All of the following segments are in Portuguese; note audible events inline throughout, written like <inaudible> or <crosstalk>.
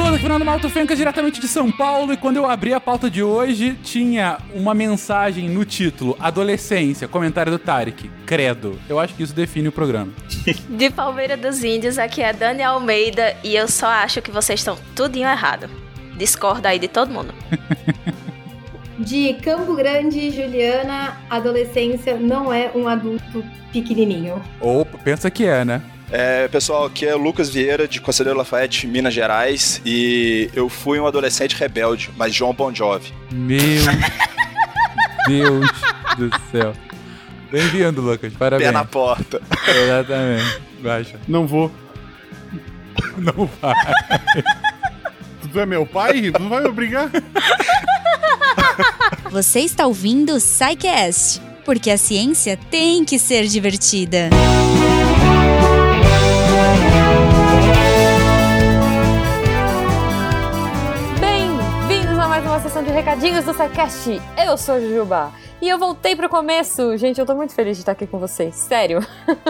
Souza, Fernando Malto Fenca, diretamente de São Paulo. E quando eu abri a pauta de hoje, tinha uma mensagem no título: Adolescência, comentário do Tarek. Credo. Eu acho que isso define o programa. <laughs> De Palmeira dos Índios, aqui é Dani Almeida. E eu só acho que vocês estão tudinho errado. Discorda aí de todo mundo. <laughs> De Campo Grande, Juliana, adolescência não é um adulto pequenininho. Ou pensa que é, né? É, pessoal, aqui é Lucas Vieira, de Conselheiro Lafayette, Minas Gerais, e eu fui um adolescente rebelde, mas João Bon Jovi. Meu <laughs> Deus do céu. Bem-vindo, Lucas. Parabéns. Pé na porta. Exatamente. Baixa. Não vou. <laughs> Não vai. Tu é meu pai? Tu não vai me obrigar? <laughs> Você está ouvindo o Psycast, porque a ciência tem que ser divertida. Bem-vindos recadinhos do SciCast. Eu sou a Jujuba. E eu voltei pro começo. Gente, eu tô muito feliz de estar aqui com vocês, sério.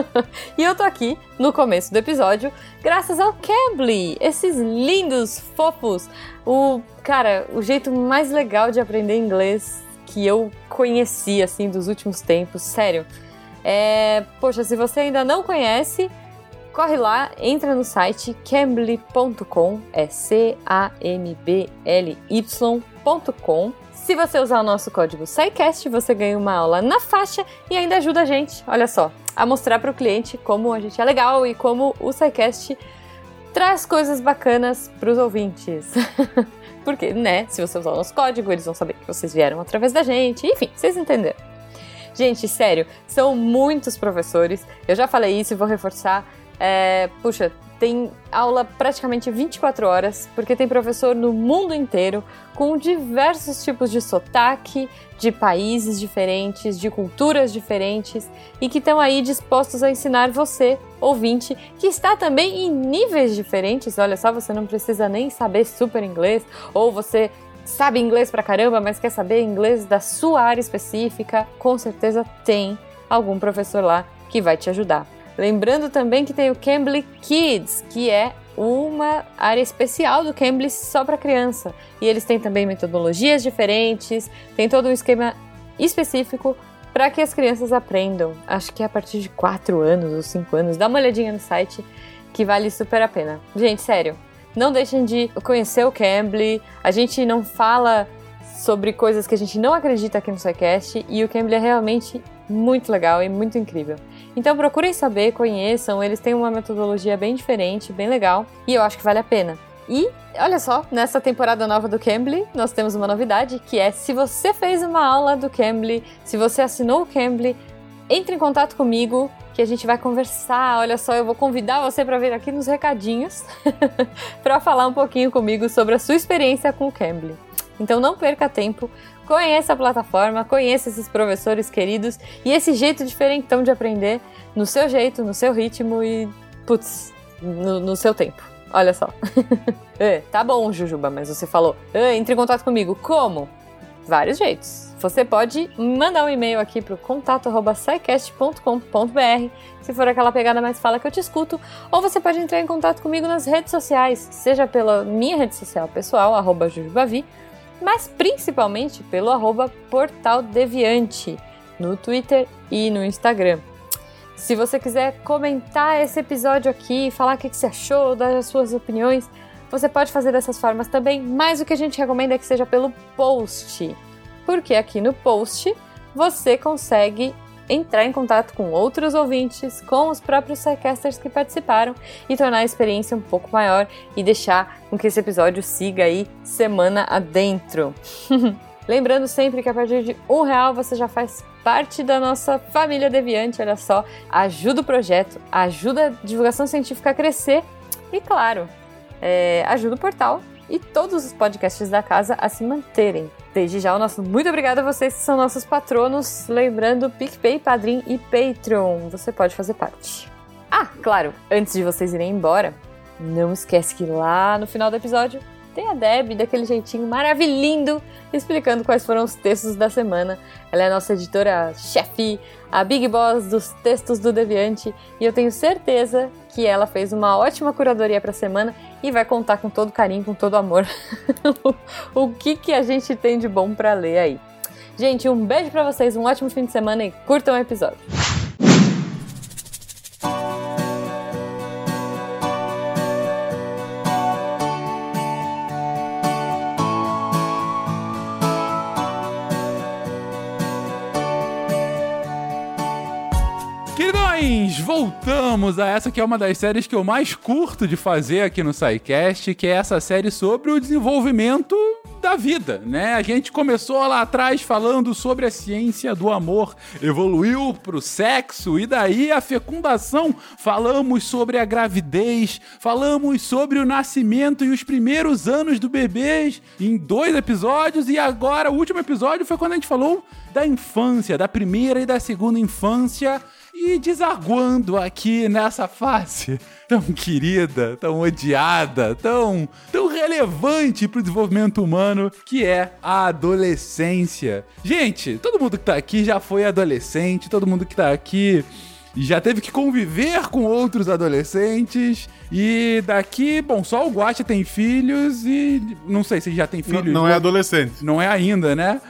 <laughs> e eu tô aqui no começo do episódio graças ao Cambly, esses lindos, fofos. O, cara, o jeito mais legal de aprender inglês que eu conheci, assim, dos últimos tempos, sério. É, poxa, se você ainda não conhece, corre lá, entra no site cambly.com, é Se você usar o nosso código SciCast, você ganha uma aula na faixa e ainda ajuda a gente, olha só, a mostrar para o cliente como a gente é legal e como o SciCast traz coisas bacanas para os ouvintes. Porque, né, se você usar o nosso código, eles vão saber que vocês vieram através da gente, enfim, vocês entenderam. Gente, sério, são muitos professores, eu já falei isso e vou reforçar. É, puxa, tem aula praticamente 24 horas, porque tem professor no mundo inteiro, com diversos tipos de sotaque, de países diferentes, de culturas diferentes, e que estão aí dispostos a ensinar você, ouvinte, que está também em níveis diferentes. Olha só, você não precisa nem saber super inglês, ou você sabe inglês pra caramba, mas quer saber inglês da sua área específica, com certeza tem algum professor lá que vai te ajudar. Lembrando também que tem o Cambly Kids, que é uma área especial do Cambly só para criança. E eles têm também metodologias diferentes, tem todo um esquema específico para que as crianças aprendam. Acho que é a partir de 4 anos ou 5 anos. Dá uma olhadinha no site que vale super a pena. Gente, sério, não deixem de conhecer o Cambly. A gente não fala sobre coisas que a gente não acredita aqui no SciCast e o Cambly é realmente muito legal e muito incrível. Então procurem saber, conheçam, eles têm uma metodologia bem diferente, bem legal, e eu acho que vale a pena. E olha só, nessa temporada nova do Cambly, nós temos uma novidade que é se você fez uma aula do Cambly, se você assinou o Cambly, entre em contato comigo que a gente vai conversar. Olha só, eu vou convidar você para vir aqui nos recadinhos <laughs> para falar um pouquinho comigo sobre a sua experiência com o Cambly. Então não perca tempo, conheça a plataforma, conheça esses professores queridos e esse jeito diferentão de aprender no seu jeito, no seu ritmo e, putz, no, no seu tempo. Olha só. <laughs> é, tá bom, Jujuba, mas você falou, é, entre em contato comigo. Como? Vários jeitos. Você pode mandar um e-mail aqui para o contato.sicast.com.br se for aquela pegada mais fala que eu te escuto, ou você pode entrar em contato comigo nas redes sociais, seja pela minha rede social pessoal, arroba jujubavi, mas principalmente pelo arroba Portal Deviante no Twitter e no Instagram. Se você quiser comentar esse episódio aqui, falar o que você achou, dar as suas opiniões, você pode fazer dessas formas também, mas o que a gente recomenda é que seja pelo post. Porque aqui no post você consegue entrar em contato com outros ouvintes, com os próprios sidecasters que participaram e tornar a experiência um pouco maior e deixar com que esse episódio siga aí semana adentro. <laughs> Lembrando sempre que a partir de um real você já faz parte da nossa família Deviante, olha só, ajuda o projeto, ajuda a divulgação científica a crescer e, claro, é, ajuda o portal e todos os podcasts da casa a se manterem. Desde já, o nosso muito obrigado a vocês que são nossos patronos. Lembrando, PicPay, Padrim e Patreon. Você pode fazer parte. Ah, claro, antes de vocês irem embora, não esquece que lá no final do episódio tem a Deb daquele jeitinho maravilhoso explicando quais foram os textos da semana. Ela é a nossa editora-chefe, a Big Boss dos textos do Deviante, e eu tenho certeza que ela fez uma ótima curadoria para a semana e vai contar com todo carinho, com todo amor, <laughs> o que, que a gente tem de bom para ler aí. Gente, um beijo para vocês, um ótimo fim de semana e curtam o episódio. Voltamos a essa que é uma das séries que eu mais curto de fazer aqui no SciCast, que é essa série sobre o desenvolvimento da vida, né? A gente começou lá atrás falando sobre a ciência do amor, evoluiu pro sexo e daí a fecundação. Falamos sobre a gravidez, falamos sobre o nascimento e os primeiros anos do bebê em dois episódios e agora o último episódio foi quando a gente falou da infância, da primeira e da segunda infância e desaguando aqui nessa face tão querida, tão odiada, tão, tão relevante pro desenvolvimento humano, que é a adolescência. Gente, todo mundo que tá aqui já foi adolescente, todo mundo que tá aqui já teve que conviver com outros adolescentes. E daqui, bom, só o Guacha tem filhos e não sei se já tem filhos. Não, não é adolescente. Não é ainda, né?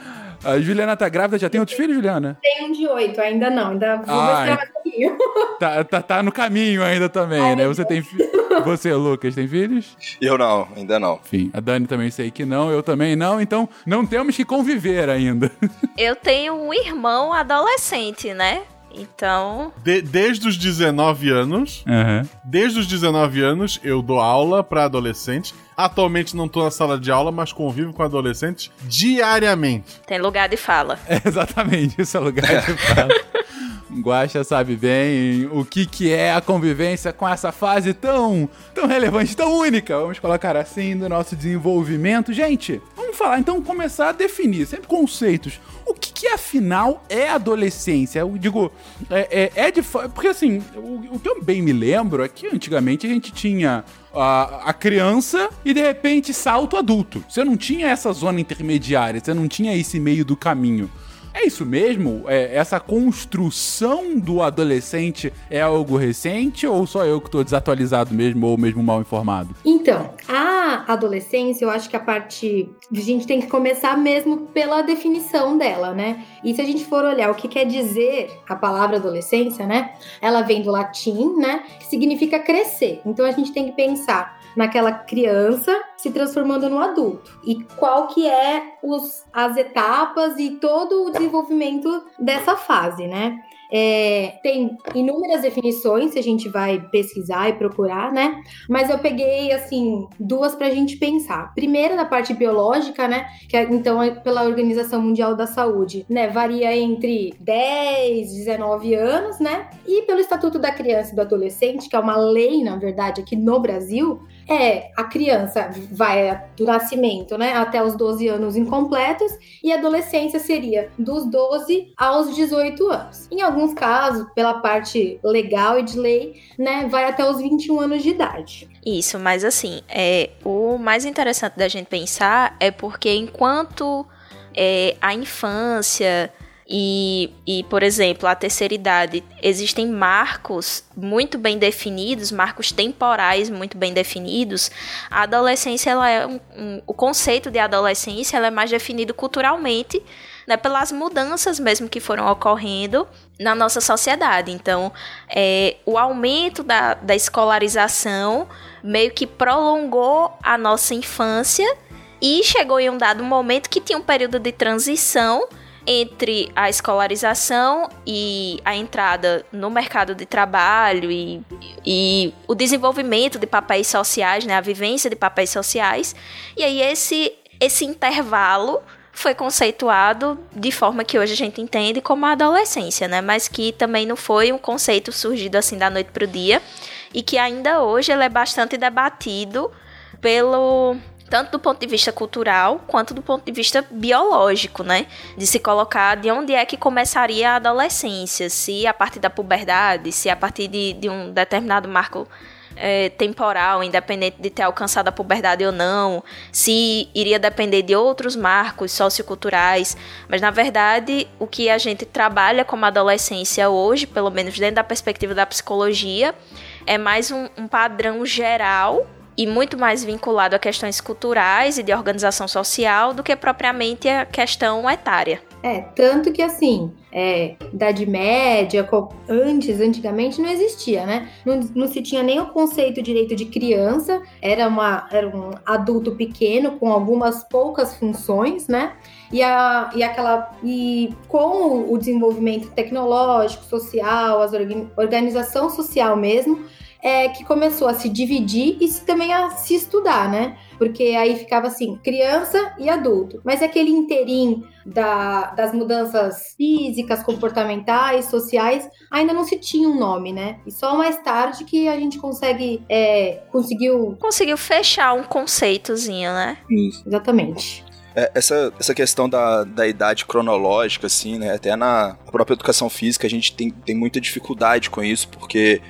A Juliana tá grávida, já tem outros filhos, Juliana? Tem um de oito, ainda não, ainda vou Ah, mostrar mais um pouquinho. Tá, tá, tá no caminho ainda também, né? Você tem <laughs> Você, Lucas, tem filhos? Eu não, ainda não. Enfim, a Dani também sei que não, eu também não, então não temos que conviver ainda. Eu tenho um irmão adolescente, né? Então, De- desde os 19 anos, Aham. desde os 19 anos, eu dou aula pra adolescentes. Atualmente não tô na sala de aula, mas convivo com adolescentes diariamente. tem lugar de fala. <laughs> É exatamente, esse é lugar de <laughs> fala. Guaxa sabe bem o que, que é a convivência com essa fase tão, tão relevante, tão única, vamos colocar assim, do nosso desenvolvimento. Gente, falar então, começar a definir, sempre conceitos. O que, que afinal é adolescência? Eu digo, é, é, é de. Porque assim, o, o que eu bem me lembro é que antigamente a gente tinha a, a criança e de repente salto adulto. Você não tinha essa zona intermediária, você não tinha esse meio do caminho. É isso mesmo? É, essa construção do adolescente é algo recente ou só eu que tô desatualizado mesmo ou mesmo mal informado? Então, a adolescência, eu acho que a parte. A gente tem que começar mesmo pela definição dela, né? E se a gente for olhar o que quer dizer a palavra adolescência, né? Ela vem do latim, né? Que significa crescer. Então a gente tem que pensar naquela criança se transformando no adulto. E qual que é os, as etapas e todo o desenvolvimento dessa fase, né? É, tem inúmeras definições, se a gente vai pesquisar e procurar, né? Mas eu peguei, assim, duas pra gente pensar. Primeiro, da parte biológica, né? Que é, então é pela Organização Mundial da Saúde, né? Varia entre 10, 19 anos, né? E pelo Estatuto da Criança e do Adolescente, que é uma lei, na verdade, aqui no Brasil, é a criança vai do nascimento, né? Até os 12 anos incompletos, e a adolescência seria dos 12 aos 18 anos. Em alguns casos, pela parte legal e de lei, né? Vai até os 21 anos de idade. Isso, mas assim, é, o mais interessante da gente pensar é porque enquanto é, a infância e, e, por exemplo, a terceira idade, existem marcos muito bem definidos, marcos temporais muito bem definidos, a adolescência, ela é um, um- o conceito de adolescência, ela é mais definido culturalmente, né, pelas mudanças mesmo que foram ocorrendo na nossa sociedade. Então, é, o aumento da, da escolarização meio que prolongou a nossa infância e chegou em um dado momento que tinha um período de transição entre a escolarização e a entrada no mercado de trabalho e, e o desenvolvimento de papéis sociais, né, a vivência de papéis sociais. E aí esse, esse intervalo foi conceituado de forma que hoje a gente entende como a adolescência, né? Mas que também não foi um conceito surgido assim da noite para o dia e que ainda hoje ele é bastante debatido pelo tanto do ponto de vista cultural quanto do ponto de vista biológico, né? De se colocar de onde é que começaria a adolescência, se a partir da puberdade, se a partir de, de um determinado marco é, temporal, independente de ter alcançado a puberdade ou não, se iria depender de outros marcos socioculturais, mas na verdade o que a gente trabalha como adolescência hoje, pelo menos dentro da perspectiva da psicologia, é mais um, um padrão geral e muito mais vinculado a questões culturais e de organização social do que propriamente a questão etária. É, tanto que assim, é, Idade Média, antes, antigamente, não existia, né? Não, não, se tinha nem o conceito direito de criança, era, uma, era um adulto pequeno com algumas poucas funções, né? E, a, e aquela. E com o desenvolvimento tecnológico, social, as organização social mesmo, é, que começou a se dividir e também a se estudar, né? Porque aí ficava assim, criança e adulto. Mas aquele inteirinho da, das mudanças físicas, comportamentais, sociais, ainda não se tinha um nome, né? E só mais tarde que a gente consegue, é, conseguiu... Conseguiu fechar um conceitozinho, né? Isso. Exatamente. É, essa, essa questão da, da idade cronológica, assim, né? Até na própria educação física a gente tem, tem muita dificuldade com isso, porque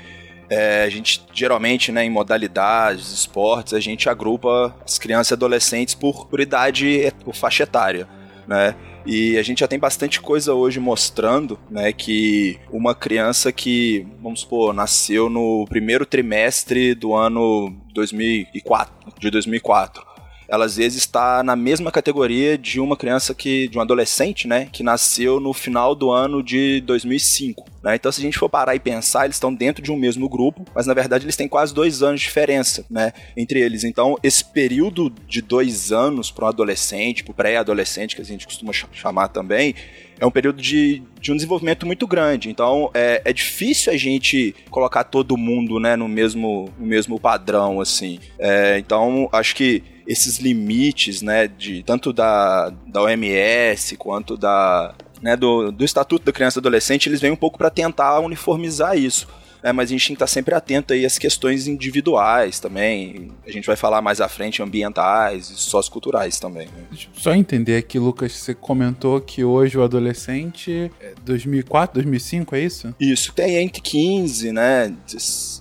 é, a gente geralmente, né, em modalidades, esportes, a gente agrupa as crianças e adolescentes por, por idade, por faixa etária, né? E a gente já tem bastante coisa hoje mostrando, né, que uma criança que, vamos supor, nasceu no primeiro trimestre do ano 2004, de 2004, ela às vezes está na mesma categoria de uma criança que, de um adolescente, né, que nasceu no final do ano de 2005. Né? Então, se a gente for parar e pensar, eles estão dentro de um mesmo grupo, mas na verdade eles têm quase dois anos de diferença, né, entre eles. Então, esse período de dois anos para um adolescente, para o pré-adolescente, que a gente costuma chamar também, é um período de, de um desenvolvimento muito grande. Então é, é difícil a gente colocar todo mundo né, no, mesmo, no mesmo padrão, assim. É, então acho que esses limites, né, de tanto da, da OMS quanto da, né, do, do Estatuto da Criança e Adolescente, eles vêm um pouco para tentar uniformizar isso né, mas a gente tem que estar sempre atento aí às questões individuais também. A gente vai falar mais à frente ambientais e socioculturais também. Né? Só entender aqui, Lucas, você comentou que hoje o adolescente é 2004, 2005, é isso? Isso, tem entre 15, né?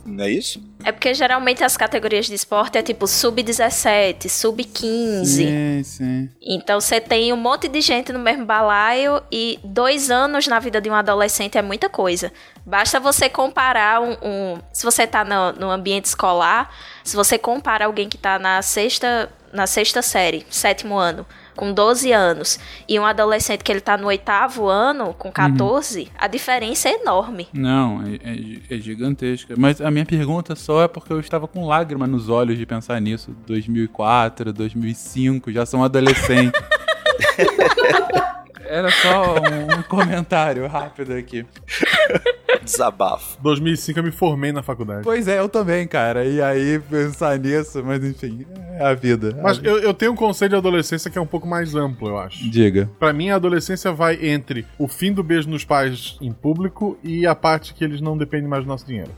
Não é isso? É porque geralmente as categorias de esporte é tipo sub-17, sub-15. Sim, sim. Então você tem um monte de gente no mesmo balaio e dois anos na vida de um adolescente é muita coisa. Basta você comparar um. um se você tá no, no ambiente escolar, se você compara alguém que tá na sexta, na sexta série, sétimo ano, com 12 anos, e um adolescente que ele tá no oitavo ano, com 14, uhum. a diferença é enorme. Não, é, é, é, gigantesca. Mas a minha pergunta só é porque eu estava com lágrima nos olhos de pensar nisso. 2004, 2005, já são adolescentes. <laughs> Era só um <laughs> comentário rápido aqui. Desabafo. 2005 eu me formei na faculdade. Pois é, eu também, cara. E aí pensar nisso, mas enfim, é a vida. Mas a eu, eu tenho um conceito de adolescência que é um pouco mais amplo, eu acho. Diga. Para mim, a adolescência vai entre o fim do beijo nos pais em público e a parte que eles não dependem mais do nosso dinheiro.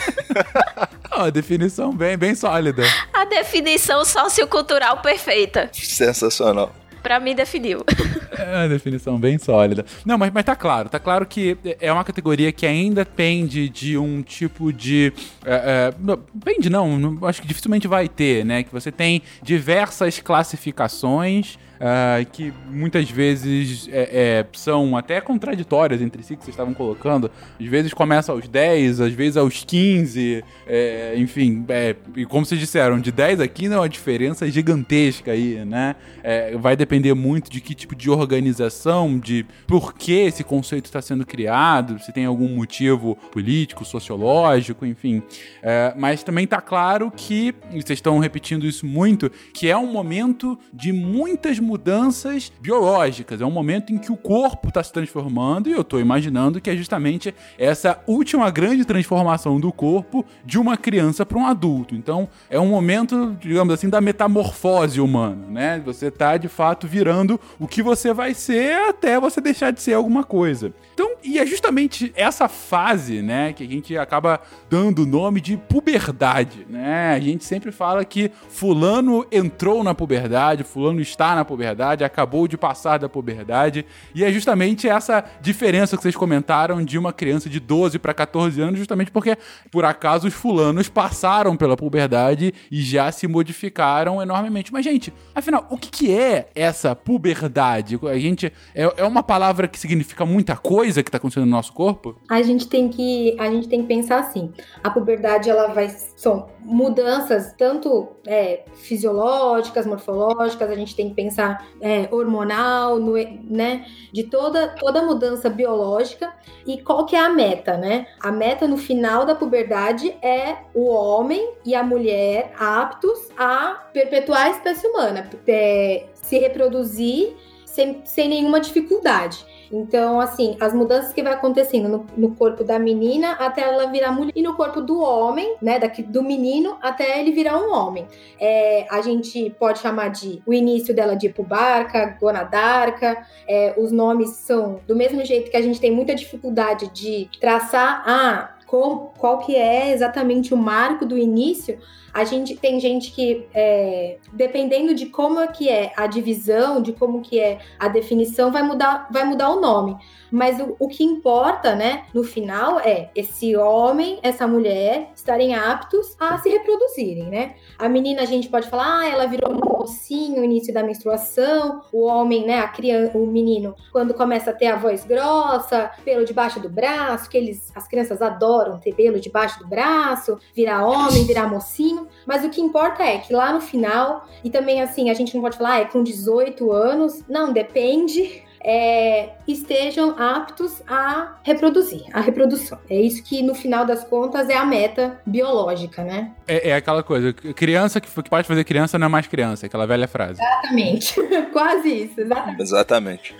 <laughs> a definição bem, bem sólida. A definição sociocultural perfeita. Sensacional pra mim definiu. <laughs> É uma definição bem sólida. Não, mas, mas tá claro, tá claro que é uma categoria que ainda pende de um tipo de. É, é, pende não, acho que dificilmente vai ter, né? Que você tem diversas classificações uh, que muitas vezes é, é, são até contraditórias entre si, que vocês estavam colocando. Às vezes começa aos 10, às vezes aos 15, é, enfim, é, e como vocês disseram, de 10 a 15 é uma diferença gigantesca aí, né? É, vai depender muito de que tipo de organização, de por que esse conceito está sendo criado, se tem algum motivo político, sociológico, enfim. É, mas também está claro que, e vocês estão repetindo isso muito, que é um momento de muitas mudanças biológicas. É um momento em que o corpo está se transformando e eu estou imaginando que é justamente essa última grande transformação do corpo de uma criança para um adulto. Então, é um momento, digamos assim, da metamorfose humana, né? Você está de fato virando o que você vai ser até você deixar de ser alguma coisa. Então, e é justamente essa fase, né, que a gente acaba dando o nome de puberdade, né? A gente sempre fala que fulano entrou na puberdade, fulano está na puberdade, acabou de passar da puberdade, e é justamente essa diferença que vocês comentaram de uma criança de 12 para 14 anos, justamente porque por acaso os fulanos passaram pela puberdade e já se modificaram enormemente. Mas gente, afinal, o que, que é essa puberdade? A gente é, é uma palavra que significa muita coisa que está acontecendo no nosso corpo? A gente tem que a gente tem que pensar assim. A puberdade ela vai são mudanças tanto é, fisiológicas, morfológicas. A gente tem que pensar é, hormonal, no, né? De toda toda mudança biológica e qual que é a meta, né? A meta no final da puberdade é o homem e a mulher aptos a perpetuar a espécie humana, é, se reproduzir sem, sem nenhuma dificuldade. Então, assim, as mudanças que vai acontecendo no, no, corpo da menina até ela virar mulher e no corpo do homem, né, daqui, do menino até ele virar um homem. É, a gente pode chamar de o início dela de pubarca, gonadarca. É, os nomes são do mesmo jeito que a gente tem muita dificuldade de traçar. Ah, com, qual que é exatamente o marco do início, a gente tem gente que, é, dependendo de como é que é a divisão, de como que é a definição, vai mudar, vai mudar o nome. Mas o, o que importa, né, no final é esse homem, essa mulher estarem aptos a se reproduzirem, né? A menina a gente pode falar, ah, ela virou um mocinho, início da menstruação. O homem, né, a criança, o menino, quando começa a ter a voz grossa, pelo debaixo do braço, que eles, as crianças adoram ter pelo debaixo do braço, virar homem, virar mocinho. Mas o que importa é que lá no final, e também assim, a gente não pode falar, ah, é com 18 anos. Não, depende é, estejam aptos a reproduzir, a reprodução. É isso que, no final das contas, é a meta biológica, né? É, é aquela coisa, criança que, que, pode fazer criança não é mais criança, aquela velha frase. Exatamente, <laughs> quase isso, exatamente. Exatamente.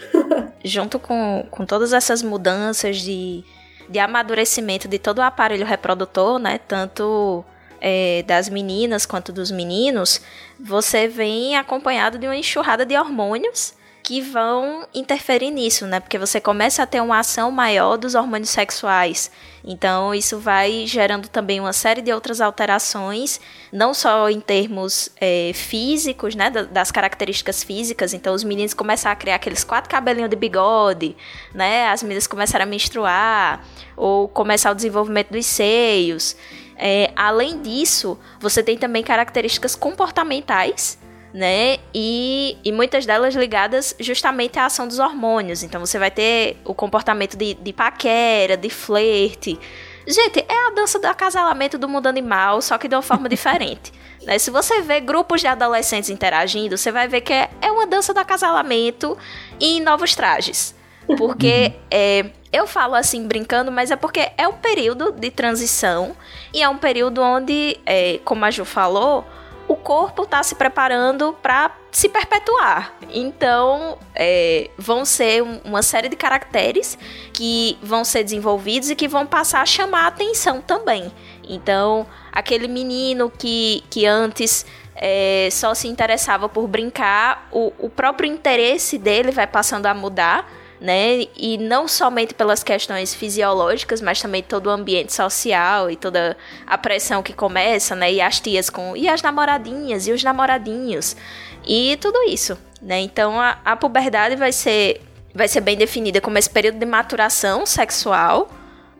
Junto com, com todas essas mudanças de, de amadurecimento de todo o aparelho reprodutor, né, tanto... É, das meninas quanto dos meninos, você vem acompanhado de uma enxurrada de hormônios que vão interferir nisso, né? Porque você começa a ter uma ação maior dos hormônios sexuais. Então, isso vai gerando também uma série de outras alterações, não só em termos é, físicos, né? Das características físicas. Então, os meninos começam a criar aqueles quatro cabelinhos de bigode, né? As meninas começaram a menstruar, ou começar o desenvolvimento dos seios. É, além disso, você tem também características comportamentais né? E, e muitas delas ligadas justamente à ação dos hormônios. Então você vai ter o comportamento de, de paquera, de flerte. Gente, é a dança do acasalamento do mundo animal, só que de uma forma <laughs> diferente. Né? Se você vê grupos de adolescentes interagindo, você vai ver que é, é uma dança do acasalamento em novos trajes. Porque uhum. é, eu falo assim brincando, mas é porque é um período de transição e é um período onde, é, como a Ju falou, o corpo está se preparando para se perpetuar. Então, é, vão ser uma série de caracteres que vão ser desenvolvidos e que vão passar a chamar a atenção também. Então, aquele menino que, que antes é, só se interessava por brincar, o, o próprio interesse dele vai passando a mudar né? E não somente pelas questões fisiológicas, mas também todo o ambiente social e toda a pressão que começa, né? E as tias com e as namoradinhas e os namoradinhos e tudo isso, né? Então a, a puberdade vai ser vai ser bem definida como esse período de maturação sexual.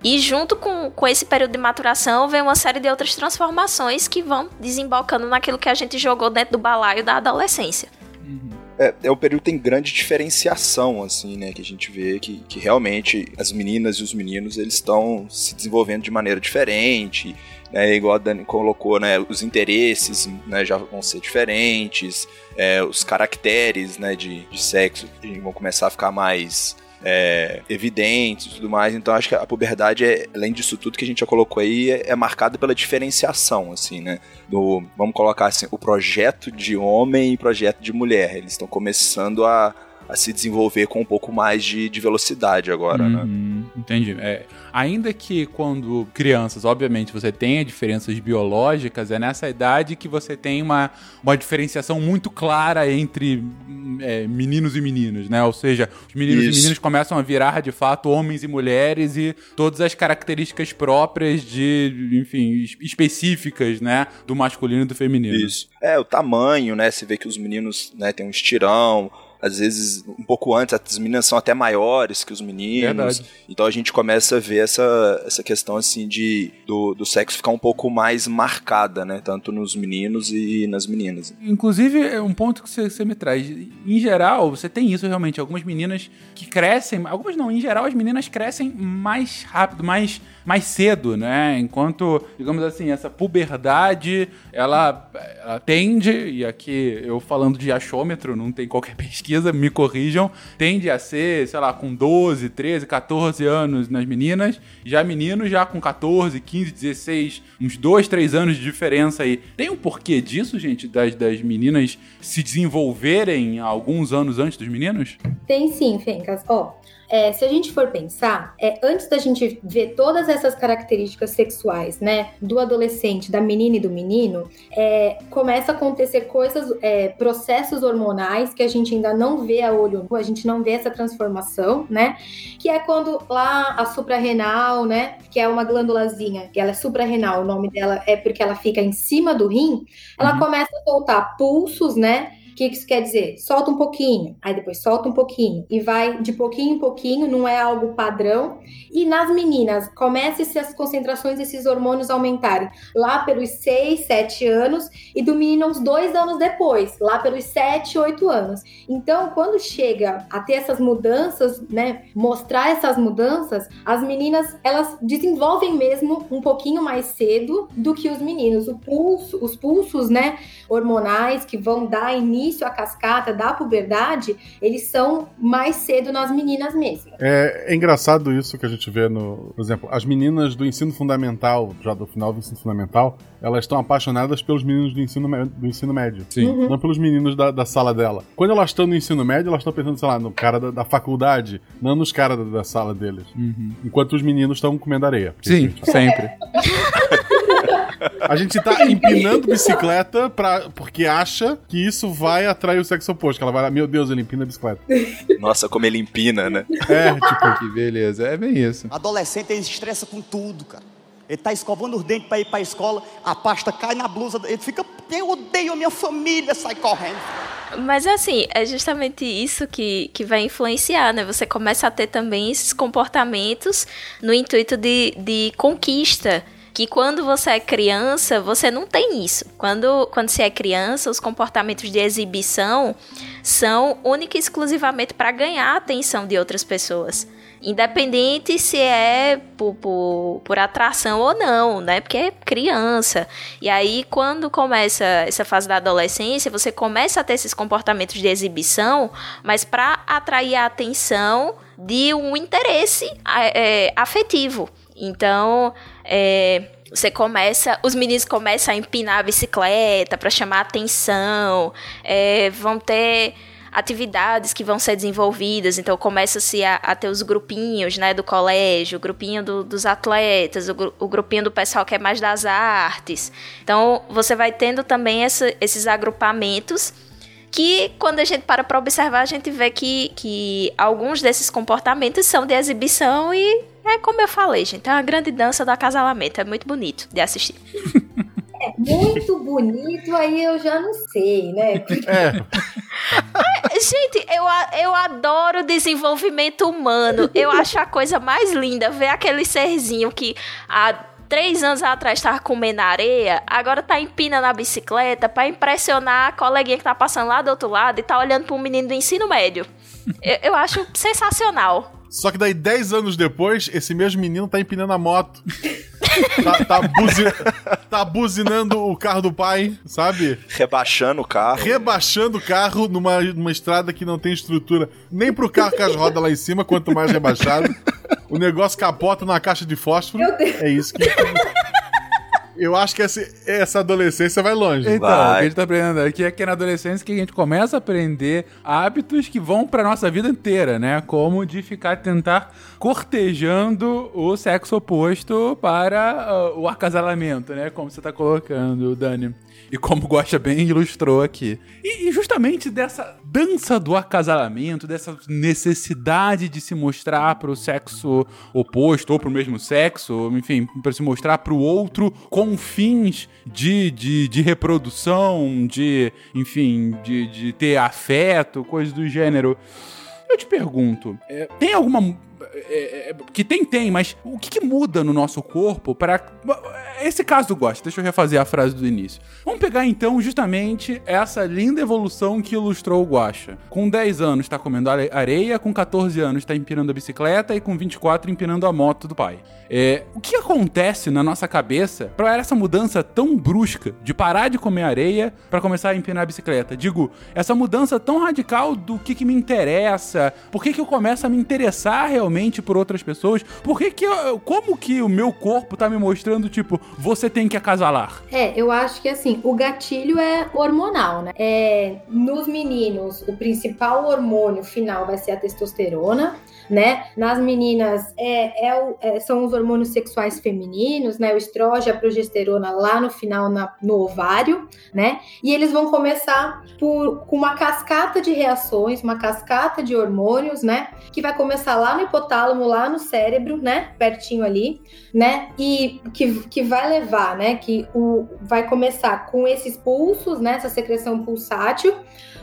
E junto com, com esse período de maturação vem uma série de outras transformações que vão desembocando naquilo que a gente jogou dentro do balaio da adolescência. Uhum é, é o período que tem grande diferenciação, assim, né? Que a gente vê que, que realmente as meninas e os meninos eles estão se desenvolvendo de maneira diferente. Né, igual a Dani colocou, né, os interesses né, já vão ser diferentes, é, os caracteres né, de, de sexo vão começar a ficar mais é, evidentes e tudo mais. Então acho que a puberdade, é, além disso tudo que a gente já colocou aí, é, é marcada pela diferenciação, assim, né? Do, vamos colocar assim, o projeto de homem e projeto de mulher. Eles estão começando a, a se desenvolver com um pouco mais de, de velocidade agora, né? uhum, né? Entendi. É, ainda que quando crianças, obviamente, você tenha diferenças biológicas, é nessa idade que você tem uma, uma diferenciação muito clara entre é, meninos e meninas, né? Ou seja, os meninos Isso. e meninas começam a virar, de fato, homens e mulheres e todas as características próprias de, enfim, específicas, né? Do masculino e do feminino. Isso. É, o tamanho, né? Você vê que os meninos né, têm um estirão, às vezes um pouco antes, as meninas são até maiores que os meninos. Verdade. Então a gente começa a ver essa, essa questão assim de do, do sexo ficar um pouco mais marcada, né? Tanto nos meninos e nas meninas. Inclusive, é um ponto que você, você me traz. Em geral, você tem isso realmente. Algumas meninas que crescem, algumas não, em geral, as meninas crescem mais rápido, mais, mais cedo, né? Enquanto, digamos assim, essa puberdade, ela, ela tende, e aqui eu falando de achômetro, não tem qualquer <laughs> pesquisa, me corrijam, tende a ser, sei lá, com 12, 13, 14 anos nas meninas, já meninos já com 14, 15, 16, uns 2, 3 anos de diferença aí. Tem um porquê disso, gente, das, das meninas se desenvolverem alguns anos antes dos meninos? Tem sim, Fencas. Ó, é, se a gente for pensar, é, antes da gente ver todas essas características sexuais, né, do adolescente, da menina e do menino, é, começa a acontecer coisas, é, processos hormonais que a gente ainda não vê a olho nu, a gente não vê essa transformação, né, que é quando lá a suprarrenal, né, que é uma glândulazinha, que ela é suprarrenal, o nome dela é porque ela fica em cima do rim, ela Uhum. começa a soltar pulsos, né, o que isso quer dizer? Solta um pouquinho, aí depois solta um pouquinho e vai de pouquinho em pouquinho, não é algo padrão. E nas meninas, comece-se as concentrações desses hormônios aumentarem lá pelos 6, 7 anos e do menino uns dois anos depois, lá pelos 7, 8 anos. Então, quando chega a ter essas mudanças, né, mostrar essas mudanças, as meninas, elas desenvolvem mesmo um pouquinho mais cedo do que os meninos. O pulso, os pulsos, né, hormonais que vão dar início à cascata da puberdade, eles são mais cedo nas meninas mesmo. É, é engraçado isso que a gente vê no. Por exemplo, as meninas do ensino fundamental, já do final do ensino fundamental, elas estão apaixonadas pelos meninos do ensino, do ensino médio. Sim. Uhum. Não pelos meninos da, da sala dela. Quando elas estão no ensino médio, elas estão pensando, sei lá, no cara da, da faculdade, não nos caras da, da sala deles. Enquanto os meninos estão comendo areia. Sim, sempre. <laughs> <laughs> A gente tá empinando bicicleta pra, porque acha que isso vai atrair o sexo oposto. Que ela vai lá, meu Deus, ele empina a bicicleta. Nossa, como ele empina, né? É, <laughs> tipo, Que beleza, é bem isso. Adolescente, ele se estressa com tudo, cara. Ele tá escovando os dentes para ir para a escola, a pasta cai na blusa, ele fica, eu odeio a minha família, sai correndo. Mas assim, é justamente isso que, que vai influenciar, né? Você começa a ter também esses comportamentos no intuito de, de conquista. Que quando você é criança, você não tem isso. Quando, quando você é criança, os comportamentos de exibição são única e exclusivamente para ganhar a atenção de outras pessoas. Independente se é por, por, por atração ou não, né? Porque é criança. E aí, quando começa essa fase da adolescência, você começa a ter esses comportamentos de exibição, mas para atrair a atenção de um interesse a- é, afetivo. Então, é, você começa, os meninos começam a empinar a bicicleta para chamar atenção, é, vão ter atividades que vão ser desenvolvidas, então começa-se a, a ter os grupinhos, né, do colégio, o grupinho do- dos atletas, o, o grupinho do pessoal que é mais das artes. Então, você vai tendo também essa- esses agrupamentos que quando a gente para para observar, a gente vê que, que alguns desses comportamentos são de exibição e é como eu falei, gente, é uma grande dança do acasalamento, é muito bonito de assistir. <laughs> Muito bonito, aí eu já não sei, né? Porque é. Gente, eu, eu adoro desenvolvimento humano. Eu acho a coisa mais linda ver aquele serzinho que há três anos atrás tava comendo areia, agora tá empinando a bicicleta pra impressionar a coleguinha que tá passando lá do outro lado e tá olhando pra um menino do ensino médio. Eu, eu acho sensacional. Só que daí, 10 anos depois, esse mesmo menino tá empinando a moto. <laughs> tá, tá, buzi- tá buzinando o carro do pai, sabe? Rebaixando o carro. Rebaixando o carro numa, numa estrada que não tem estrutura nem pro carro com as rodas lá em cima, quanto mais rebaixado. O negócio capota numa caixa de fósforo. Meu Deus. É isso que. Eu acho que essa, essa adolescência vai longe. Então, Vai. o que a gente tá aprendendo aqui é que é na adolescência que a gente começa a aprender hábitos que vão pra nossa vida inteira, né? Como de ficar, tentar cortejando o sexo oposto para ah, o acasalamento, né? Como você tá colocando, Dani. E como o Gosta bem ilustrou aqui. E, e justamente dessa dança do acasalamento, dessa necessidade de se mostrar pro sexo oposto ou pro mesmo sexo, enfim, para se mostrar pro outro com com fins de, de, de reprodução, de, enfim, de, de ter afeto, coisas do gênero. Eu te pergunto, é, tem alguma é, é, que tem, tem, mas o que, que muda no nosso corpo para. Esse caso do gosto, deixa eu refazer a frase do início. Vamos pegar então justamente essa linda evolução que ilustrou o Guacha. Com 10 anos está comendo areia, com 14 anos está empinando a bicicleta e com 24 empinando a moto do pai. É, o que acontece na nossa cabeça para essa mudança tão brusca de parar de comer areia para começar a empinar a bicicleta? Digo, essa mudança tão radical do que, que me interessa, por que, que eu começo a me interessar realmente por outras pessoas, por que, que eu, como que o meu corpo tá me mostrando, tipo, você tem que acasalar? É, eu acho que assim, o gatilho é hormonal, né? É, nos meninos, o principal hormônio final vai ser a testosterona né? Nas meninas é, é, é, são os hormônios sexuais femininos, né? O estrógeno, a progesterona lá no final na, no ovário, né? E eles vão começar por, com uma cascata de reações, uma cascata de hormônios, né? Que vai começar lá no hipotálamo, lá no cérebro, né? Pertinho ali, né? E que, que vai levar, né? Que o, vai começar com esses pulsos, né? Essa secreção pulsátil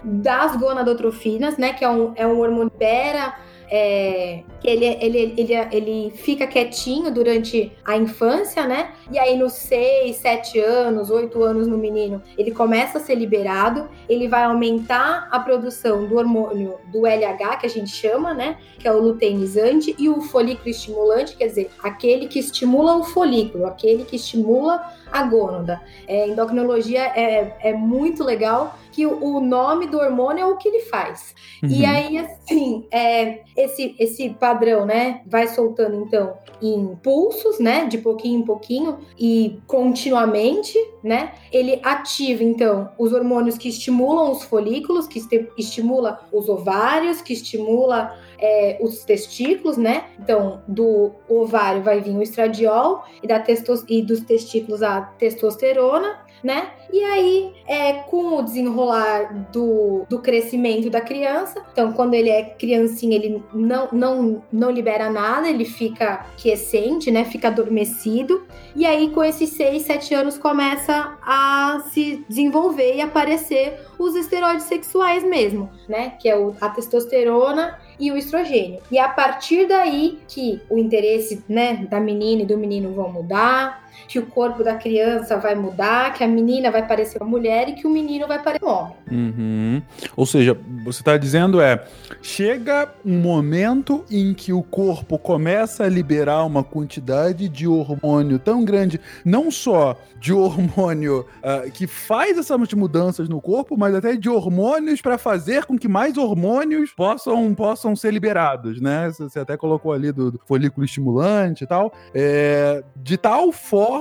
das gonadotrofinas, né? Que é um, é um hormônio bera é, que ele, ele, ele, ele fica quietinho durante a infância, né? E aí, nos 6, 7 anos, 8 anos no menino, ele começa a ser liberado, ele vai aumentar a produção do hormônio do LH, que a gente chama, né? Que é o luteinizante, e o folículo estimulante, quer dizer, aquele que estimula o folículo, aquele que estimula a gônada. É, endocrinologia é, é muito legal que o nome do hormônio é o que ele faz. Uhum. E aí, assim, é, esse, esse padrão, né, vai soltando, então, em pulsos, né, de pouquinho em pouquinho e continuamente, né, ele ativa, então, os hormônios que estimulam os folículos, que estimula os ovários, que estimula é, os testículos, né? Então, do ovário vai vir o estradiol e, da testos e dos testículos a testosterona, né? E aí, é, com o desenrolar do, do crescimento da criança, então, quando ele é criancinha, ele não, não, não libera nada, ele fica quiescente, né? Fica adormecido. E aí, com esses 6, 7 anos, começa a se desenvolver e aparecer os esteroides sexuais mesmo, né? Que é o, a testosterona e o estrogênio. E a partir daí que o interesse, né, da menina e do menino vão mudar, que o corpo da criança vai mudar, que a menina vai parecer uma mulher e que o menino vai parecer um homem. Uhum. Ou seja, você está dizendo é, chega um momento em que o corpo começa a liberar uma quantidade de hormônio tão grande, não só de hormônio uh, que faz essas mudanças no corpo, mas até de hormônios para fazer com que mais hormônios possam, possam ser liberados, né? Você até colocou ali do, do folículo estimulante e tal. É, de tal forma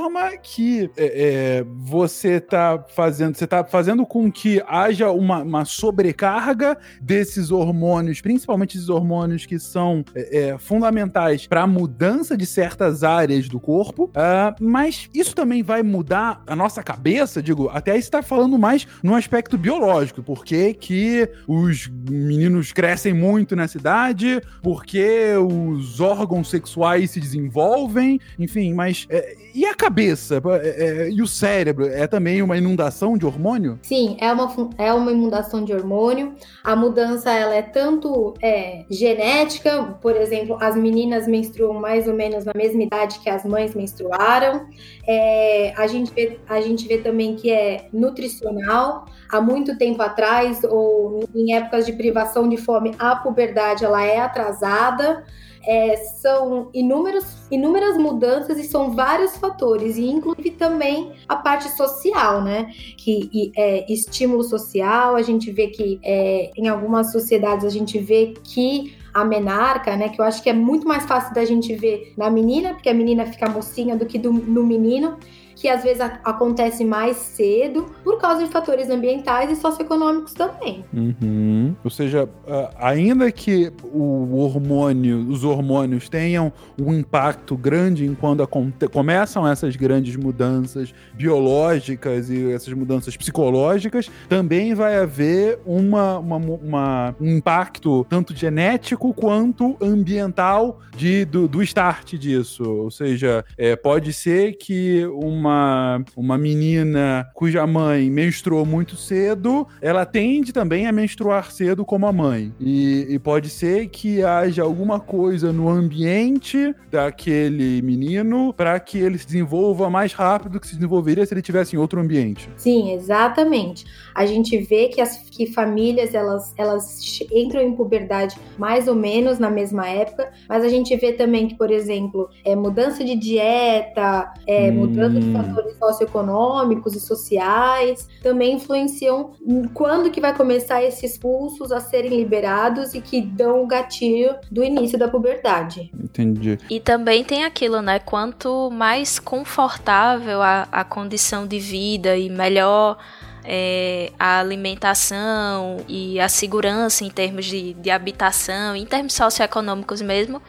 que é, é, você tá fazendo, você tá fazendo com que haja uma, uma sobrecarga desses hormônios, principalmente esses hormônios que são é, é, fundamentais para a mudança de certas áreas do corpo, uh, mas isso também vai mudar mudar a nossa cabeça, digo, até aí você tá falando mais no aspecto biológico, porque que os meninos crescem muito nessa idade, porque os órgãos sexuais se desenvolvem, enfim, mas é, e a cabeça? É, é, e o cérebro? É também uma inundação de hormônio? Sim, é uma, é uma inundação de hormônio. A mudança ela é tanto é, genética, por exemplo, as meninas menstruam mais ou menos na mesma idade que as mães menstruaram. É, a, gente vê, a gente vê também que é nutricional. Há muito tempo atrás, ou em épocas de privação de fome, a puberdade ela é atrasada. É, são inúmeros, inúmeras mudanças e são vários fatores, e inclusive também a parte social, né? Que e, é, estímulo social, a gente vê que é, em algumas sociedades a gente vê que a menarca, né? Que eu acho que é muito mais fácil da gente ver na menina, porque a menina fica mocinha do que do, no menino que às vezes acontece mais cedo por causa de fatores ambientais e socioeconômicos também. Uhum. Ou seja, ainda que o hormônio, os hormônios tenham um impacto grande em quando começam essas grandes mudanças biológicas e essas mudanças psicológicas, também vai haver uma, uma, uma um impacto tanto genético quanto ambiental de, do, do start disso. Ou seja, é, pode ser que uma uma, uma menina cuja mãe menstruou muito cedo, ela tende também a menstruar cedo como a mãe. E, e pode ser que haja alguma coisa no ambiente daquele menino para que ele se desenvolva mais rápido do que se desenvolveria se ele tivesse em outro ambiente. Sim, exatamente. A gente vê que as que famílias elas, elas entram em puberdade mais ou menos na mesma época, mas a gente vê também que, por exemplo, é, mudança de dieta, é, Hum. mudança de fatores socioeconômicos e sociais também influenciam quando que vai começar esses pulsos a serem liberados e que dão o gatilho do início da puberdade. Entendi. E também tem aquilo, né? Quanto mais confortável a, a condição de vida e melhor é, a alimentação e a segurança em termos de, de habitação, em termos socioeconômicos mesmo,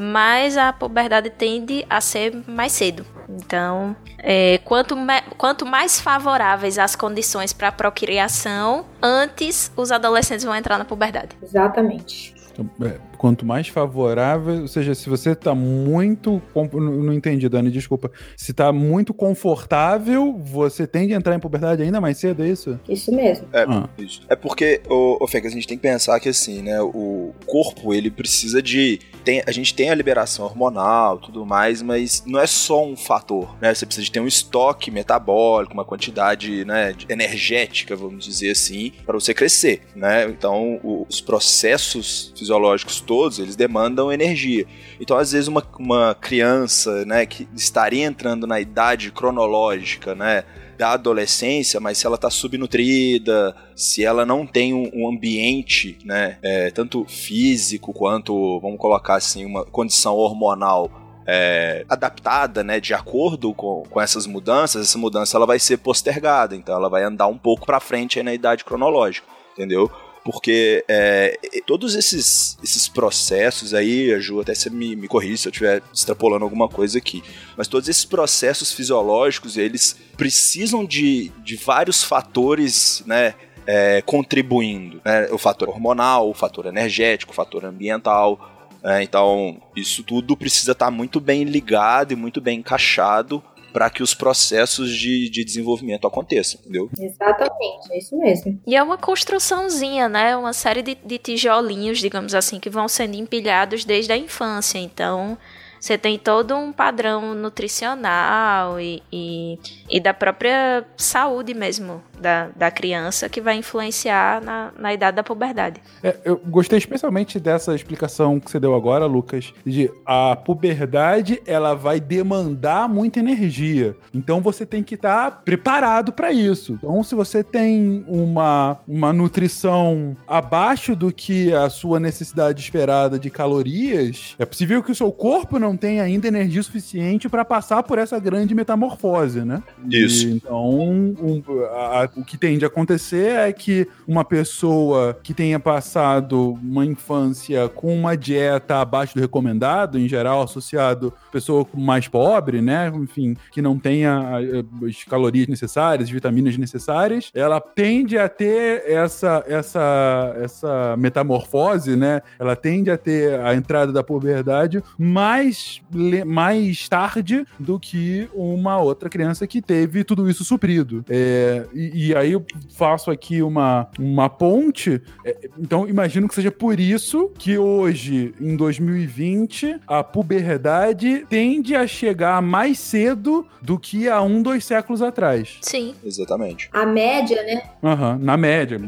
mais a puberdade tende a ser mais cedo. Então, é, quanto, quanto mais favoráveis as condições para a procriação, antes os adolescentes vão entrar na puberdade. Exatamente. Então, é, quanto mais favorável, ou seja, se você tá muito. Não entendi, Dani, desculpa. Se tá muito confortável, você tende a entrar em puberdade ainda mais cedo, é isso? Isso mesmo. É, Ah. isso. É porque, ô, ô Fencas, a gente tem que pensar que assim, né, o corpo, ele precisa de... Tem, a gente tem a liberação hormonal tudo mais, mas não é só um fator, né? Você precisa de ter um estoque metabólico, uma quantidade, né, energética, vamos dizer assim, para você crescer, né? Então, o- os processos fisiológicos todos, eles demandam energia. Então, às vezes, uma, uma criança, né, que estaria entrando na idade cronológica, né, da adolescência, mas se ela tá subnutrida, se ela não tem um, um ambiente, né, é, tanto físico quanto, vamos colocar assim, uma condição hormonal é, adaptada, né, de acordo com, com essas mudanças, essa mudança ela vai ser postergada, então ela vai andar um pouco para frente na idade cronológica, entendeu? Porque é, todos esses, esses processos aí, Ju, até você me, me corrige se eu estiver extrapolando alguma coisa aqui, mas todos esses processos fisiológicos, eles precisam de, de vários fatores, né, é, contribuindo, né, o fator hormonal, o fator energético, o fator ambiental, né, então isso tudo precisa estar muito bem ligado e muito bem encaixado para que os processos de, de desenvolvimento aconteçam, entendeu? Exatamente, é isso mesmo. E é uma construçãozinha, né? Uma série de, de tijolinhos, digamos assim, que vão sendo empilhados desde a infância. Então, você tem todo um padrão nutricional e, e, e da própria saúde mesmo da, da criança que vai influenciar na, na idade da puberdade. É, eu gostei especialmente dessa explicação que você deu agora, Lucas, de a puberdade ela vai demandar muita energia. Então você tem que estar preparado para isso. Então, se você tem uma, uma nutrição abaixo do que a sua necessidade esperada de calorias, é possível que o seu corpo não tenha ainda energia suficiente para passar por essa grande metamorfose, né? Isso. E, então, um- a- a- o que tende a acontecer é que uma pessoa que tenha passado uma infância com uma dieta abaixo do recomendado, em geral associado a pessoa mais pobre, né? Enfim, que não tenha as calorias necessárias, as vitaminas necessárias, ela tende a ter essa, essa, essa metamorfose, né? Ela tende a ter a entrada da puberdade mais, le- mais tarde do que uma outra criança que teve tudo isso suprido. É, e, e aí eu faço aqui uma, uma ponte. É, então, imagino que seja por isso que hoje, em 2020, a puberdade tende a chegar mais cedo do que há um, dois séculos atrás. Sim. Exatamente. A média, né? Aham, na média.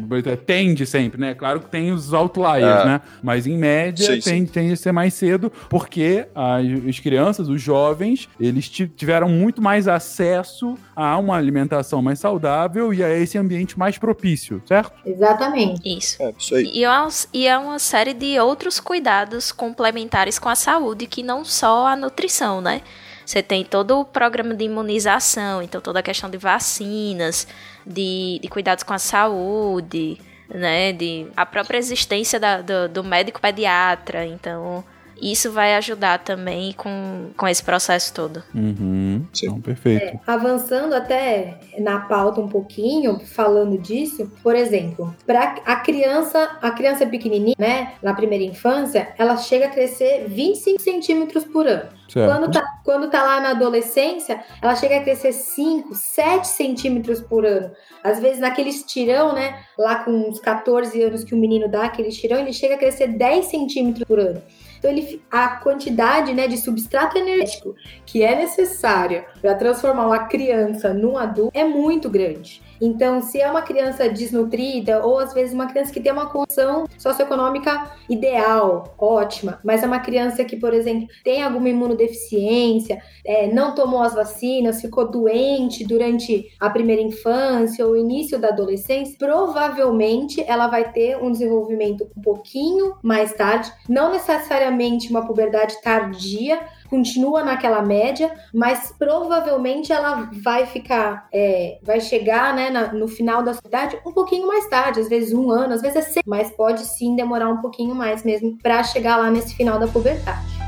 Tende sempre, né? Claro que tem os outliers, É. né? Mas em média Sim, sim. tende, tende a ser mais cedo, porque as, as crianças, os jovens, eles ti- tiveram muito mais acesso a uma alimentação mais saudável e a esse ambiente mais propício, certo? Exatamente. Isso. É, isso aí. E é, uma, e é uma série de outros cuidados complementares com a saúde, que não só a nutrição, né? Você tem todo o programa de imunização, então toda a questão de vacinas, de, de cuidados com a saúde, né? De a própria existência da- do, do médico pediatra. Então, isso vai ajudar também com, com esse processo todo. Uhum. Sim. Então, perfeito. É, avançando até na pauta um pouquinho, falando disso, por exemplo, para a criança, a criança pequenininha, né, na primeira infância, ela chega a crescer 25 centímetros por ano. Certo. Quando tá, quando tá lá na adolescência, ela chega a crescer 5, 7 centímetros por ano. Às vezes, naquele estirão, né? Lá com uns 14 anos que o menino dá aquele estirão, ele chega a crescer 10 centímetros por ano. Então, ele, a quantidade né, de substrato energético que é necessária para transformar uma criança num adulto é muito grande. Então, se é uma criança desnutrida, ou às vezes uma criança que tem uma condição socioeconômica ideal, ótima, mas é uma criança que, por exemplo, tem alguma imunodeficiência, é, não tomou as vacinas, ficou doente durante a primeira infância ou início da adolescência, provavelmente ela vai ter um desenvolvimento um pouquinho mais tarde, não necessariamente uma puberdade tardia, continua naquela média, mas provavelmente ela vai ficar, é, vai chegar né, na, no final da idade um pouquinho mais tarde, às vezes um ano, às vezes é seis, mas pode sim demorar um pouquinho mais mesmo para chegar lá nesse final da puberdade.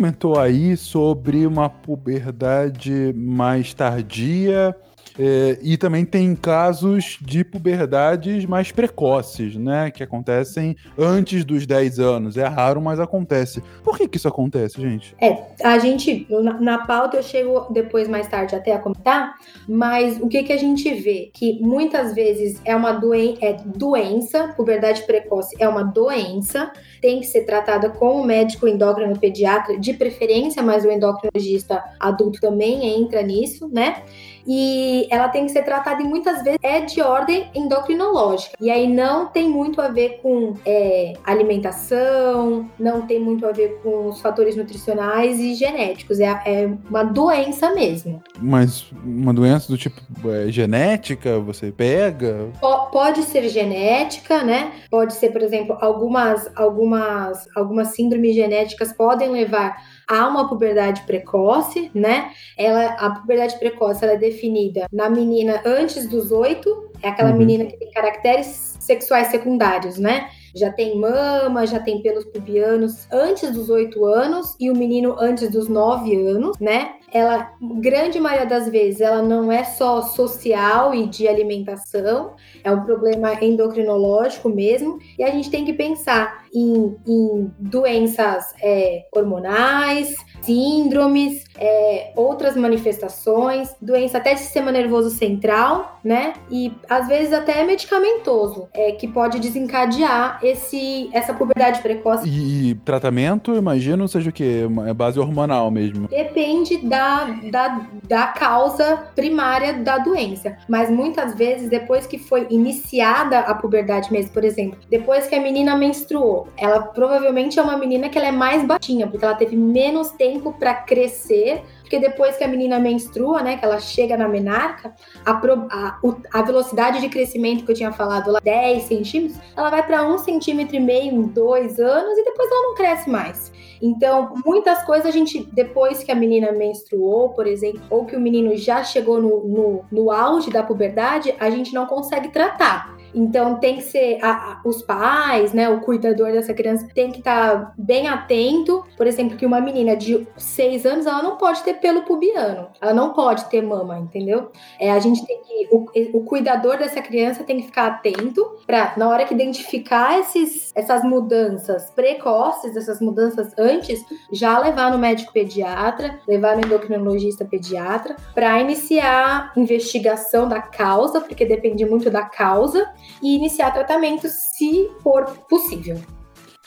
Comentou aí sobre uma puberdade mais tardia é, e também tem casos de puberdades mais precoces, né? Que acontecem antes dos 10 anos. É raro, mas acontece. Por que, que isso acontece, gente? É, a gente, na, na pauta eu chego depois, mais tarde, até a comentar, mas o que, que a gente vê? Que muitas vezes é uma doen é doença, puberdade precoce é uma doença, tem que ser tratada com o médico endócrino pediatra, de preferência, mas o endocrinologista adulto também entra nisso, né? E ela tem que ser tratada e muitas vezes é de ordem endocrinológica. E aí não tem muito a ver com é, alimentação, não tem muito a ver com os fatores nutricionais e genéticos. É, é uma doença mesmo. Mas uma doença do tipo é, genética, você pega? P pode ser genética, né? Pode ser, por exemplo, algumas, algumas, algumas síndromes genéticas podem levar há uma puberdade precoce, né? Ela, a puberdade precoce ela é definida na menina antes dos oito, é aquela uhum. menina que tem caracteres sexuais secundários, né? Já tem mama, já tem pelos pubianos antes dos oito anos e o menino antes dos nove anos, né? ela, grande maioria das vezes, ela não é só social e de alimentação, é um problema endocrinológico mesmo, e a gente tem que pensar em, em doenças é, hormonais, síndromes, é, outras manifestações, doença até de sistema nervoso central, né? E às vezes até medicamentoso, é, que pode desencadear esse, essa puberdade precoce. E, e tratamento, imagino, seja o quê? É base hormonal mesmo? Depende da, da, da causa primária da doença. Mas muitas vezes, depois que foi iniciada a puberdade mesmo, por exemplo, depois que a menina menstruou, ela provavelmente é uma menina que ela é mais baixinha, porque ela teve menos tempo para crescer porque depois que a menina menstrua, né, que ela chega na menarca, a, a, a velocidade de crescimento que eu tinha falado lá, 10 centímetros, ela vai para 1 centímetro e meio dois anos e depois ela não cresce mais. Então, muitas coisas a gente, depois que a menina menstruou, por exemplo, ou que o menino já chegou no, no, no auge da puberdade, a gente não consegue tratar. Então tem que ser a, a, os pais, né, o cuidador dessa criança tem que estar tá bem atento, por exemplo, que uma menina de 6 anos ela não pode ter pelo pubiano, ela não pode ter mama, entendeu? É, a gente tem que o, o cuidador dessa criança tem que ficar atento para na hora que identificar esses, essas mudanças precoces, essas mudanças antes, já levar no médico pediatra, levar no endocrinologista pediatra para iniciar investigação da causa, porque depende muito da causa e iniciar tratamento se for possível.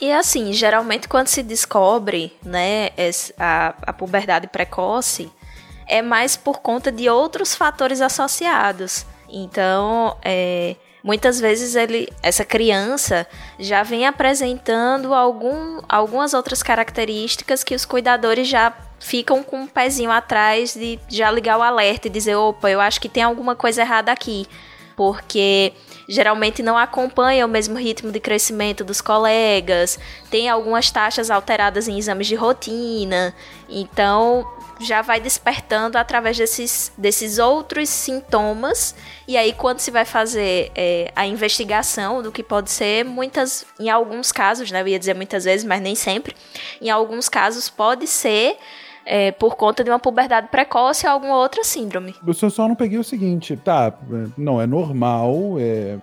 E assim, geralmente quando se descobre, né, a, a puberdade precoce, é mais por conta de outros fatores associados. Então, é, muitas vezes ele, essa criança já vem apresentando algum, algumas outras características que os cuidadores já ficam com um pezinho atrás de já ligar o alerta e dizer, opa, eu acho que tem alguma coisa errada aqui. Porque geralmente não acompanha o mesmo ritmo de crescimento dos colegas, tem algumas taxas alteradas em exames de rotina. Então, já vai despertando através desses, desses outros sintomas. E aí, quando se vai fazer é, a investigação do que pode ser, muitas, em alguns casos, né? Eu ia dizer muitas vezes, mas nem sempre. Em alguns casos pode ser é, por conta de uma puberdade precoce ou alguma outra síndrome. Eu só não peguei o seguinte, tá, não, é normal, é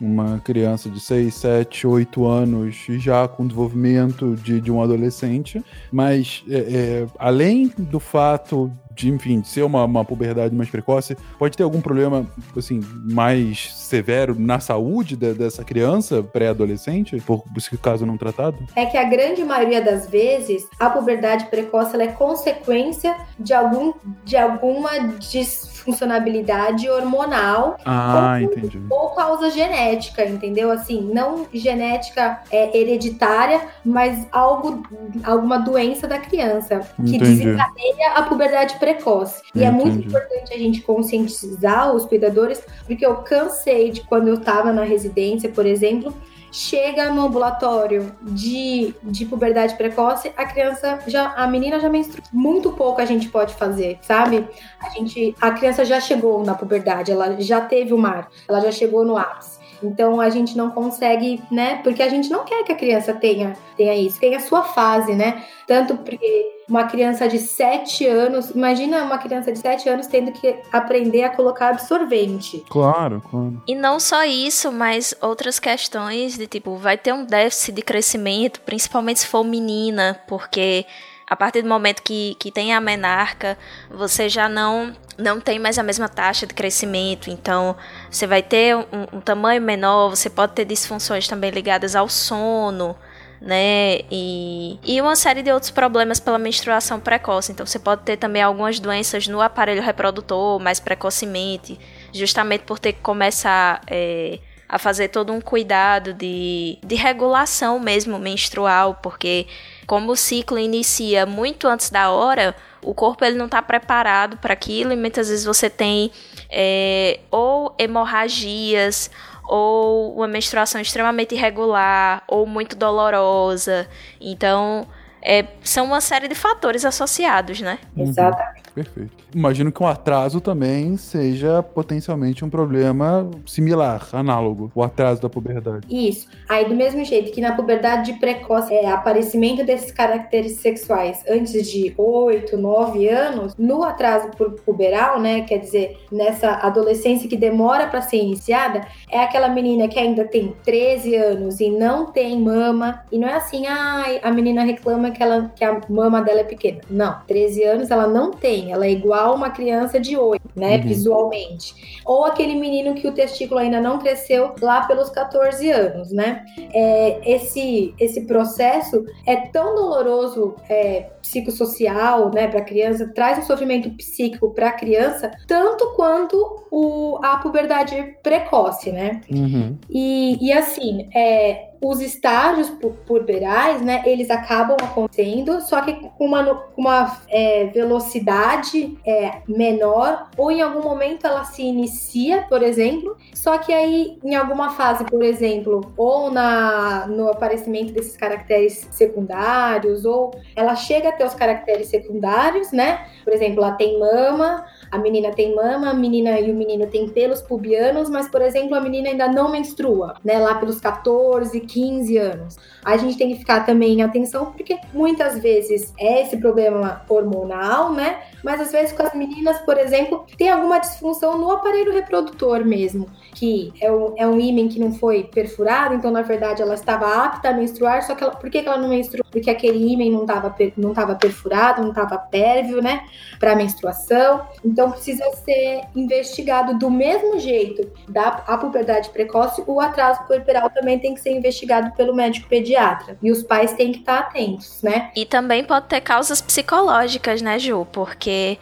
uma criança de 6, 7, 8 anos já com desenvolvimento de, de um adolescente, mas é, é, além do fato de, enfim, ser uma, uma puberdade mais precoce, pode ter algum problema, assim, mais severo na saúde de, dessa criança pré-adolescente, por esse caso não tratado? É que a grande maioria das vezes, a puberdade precoce é consequência de, algum, de alguma disfuncionalidade hormonal ah, ou, entendi. ou causa genética, entendeu? Assim, não genética é, hereditária, mas algo, alguma doença da criança que Entendi. desencadeia a puberdade precoce. E é muito Entendi. importante a gente conscientizar os cuidadores, porque eu cansei de quando eu estava na residência, por exemplo, chega no ambulatório de, de puberdade precoce, a criança já, a menina já menstrua. Muito pouco a gente pode fazer, sabe? A gente, a criança já chegou na puberdade, ela já teve o mar, ela já chegou no ápice. Então a gente não consegue, né? Porque a gente não quer que a criança tenha, tenha isso, tenha a sua fase, né? Tanto porque uma criança de 7 anos, imagina uma criança de 7 anos tendo que aprender a colocar absorvente. Claro, claro. E não só isso, mas outras questões de tipo, vai ter um déficit de crescimento, principalmente se for menina, porque a partir do momento que, que tem a menarca, você já não, não tem mais a mesma taxa de crescimento. Então, você vai ter um, um tamanho menor, você pode ter disfunções também ligadas ao sono, né? E, e uma série de outros problemas pela menstruação precoce. Então, você pode ter também algumas doenças no aparelho reprodutor mais precocemente, justamente por ter que começar. É, a fazer todo um cuidado de, de regulação mesmo menstrual, porque como o ciclo inicia muito antes da hora, o corpo ele não está preparado para aquilo e muitas vezes você tem é, ou hemorragias ou uma menstruação extremamente irregular ou muito dolorosa. Então, é, são uma série de fatores associados, né? Exatamente. Perfeito. Imagino que um atraso também seja potencialmente um problema similar, análogo, o atraso da puberdade. Isso. Aí, do mesmo jeito que na puberdade de precoce, é aparecimento desses caracteres sexuais antes de 8, 9 anos, no atraso pu- puberal, né? Quer dizer, nessa adolescência que demora para ser iniciada, é aquela menina que ainda tem 13 anos e não tem mama. E não é assim, ai, a menina reclama que, ela, que a mama dela é pequena. Não, 13 anos ela não tem. Ela é igual uma criança de 8, né? Uhum. Visualmente. Ou aquele menino que o testículo ainda não cresceu lá pelos 14 anos, né? É, esse, esse processo é tão doloroso é, psicossocial, né, para a criança, traz um sofrimento psíquico para a criança, tanto quanto o, a puberdade precoce, né? Uhum. E, e assim, é, os estágios pu- puberais, né, eles acabam acontecendo, só que com uma, uma é, velocidade é, menor, ou em algum momento ela se inicia, por exemplo, só que aí em alguma fase, por exemplo, ou na, no aparecimento desses caracteres secundários, ou ela chega a ter os caracteres secundários, né? Por exemplo, ela tem mama, a menina tem mama, a menina e o menino têm pelos pubianos, mas, por exemplo, a menina ainda não menstrua, né? Lá pelos 14, 15 anos. A gente tem que ficar também em atenção, porque muitas vezes é esse problema hormonal, né? Mas às vezes com as meninas, por exemplo, tem alguma disfunção no aparelho reprodutor mesmo, que é um, é um ímen que não foi perfurado, então na verdade ela estava apta a menstruar, só que ela, por que, ela não menstruou? Porque aquele ímen não estava não tava perfurado, não estava pérvio, né? Para menstruação. Então precisa ser investigado do mesmo jeito da a puberdade precoce, o atraso puerperal também tem que ser investigado pelo médico pediatra. E os pais têm que estar atentos, né? E também pode ter causas psicológicas, né, Ju? Porque,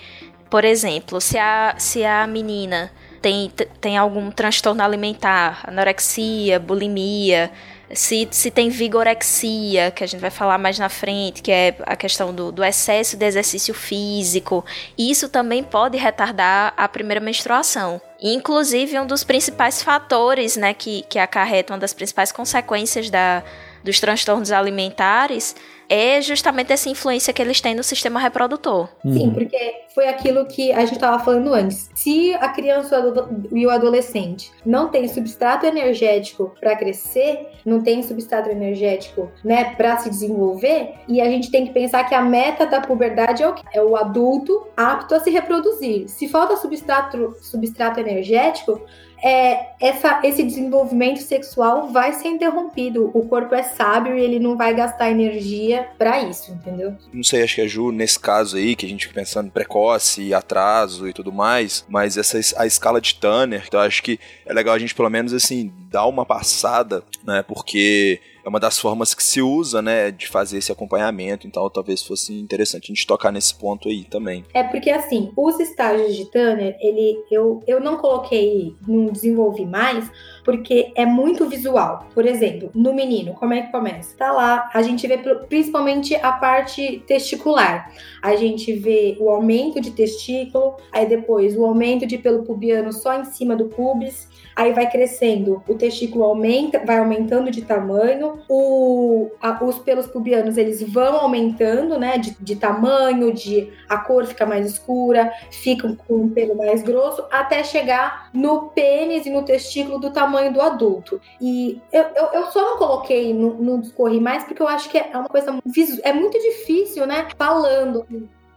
por exemplo, se a, se a menina tem, tem algum transtorno alimentar, anorexia, bulimia, se, se tem vigorexia, que a gente vai falar mais na frente, que é a questão do, do excesso de exercício físico, isso também pode retardar a primeira menstruação. Inclusive, um dos principais fatores né, que, que acarretam, uma das principais consequências da, dos transtornos alimentares é justamente essa influência que eles têm no sistema reprodutor. Sim, porque foi aquilo que a gente estava falando antes. Se a criança e o adolescente não tem substrato energético para crescer, não tem substrato energético, né, para se desenvolver, e a gente tem que pensar que a meta da puberdade é o, é o adulto apto a se reproduzir. Se falta substrato, substrato energético, é, essa, esse desenvolvimento sexual vai ser interrompido. O corpo é sábio e ele não vai gastar energia para isso, entendeu? Não sei, acho que a Ju, nesse caso aí, que a gente fica pensando precoce, atraso e tudo mais, mas essa a escala de Tanner, então acho que é legal a gente pelo menos assim dar uma passada, né? Porque é uma das formas que se usa, né, de fazer esse acompanhamento, então talvez fosse interessante a gente tocar nesse ponto aí também. É porque assim, os estágios de Tanner, ele eu, eu não coloquei, não desenvolvi mais, porque é muito visual. Por exemplo, no menino, como é que começa? Tá lá, a gente vê principalmente a parte testicular. A gente vê o aumento de testículo, aí depois o aumento de pelo pubiano só em cima do pubis, aí vai crescendo, o testículo aumenta, vai aumentando de tamanho, o, a, os pelos pubianos eles vão aumentando, né, de, de, tamanho, de a cor fica mais escura, ficam com um pelo mais grosso, até chegar no pênis e no testículo do tamanho do adulto. E eu, eu, eu só não coloquei no, no discorre mais porque eu acho que é uma coisa é muito difícil, né, falando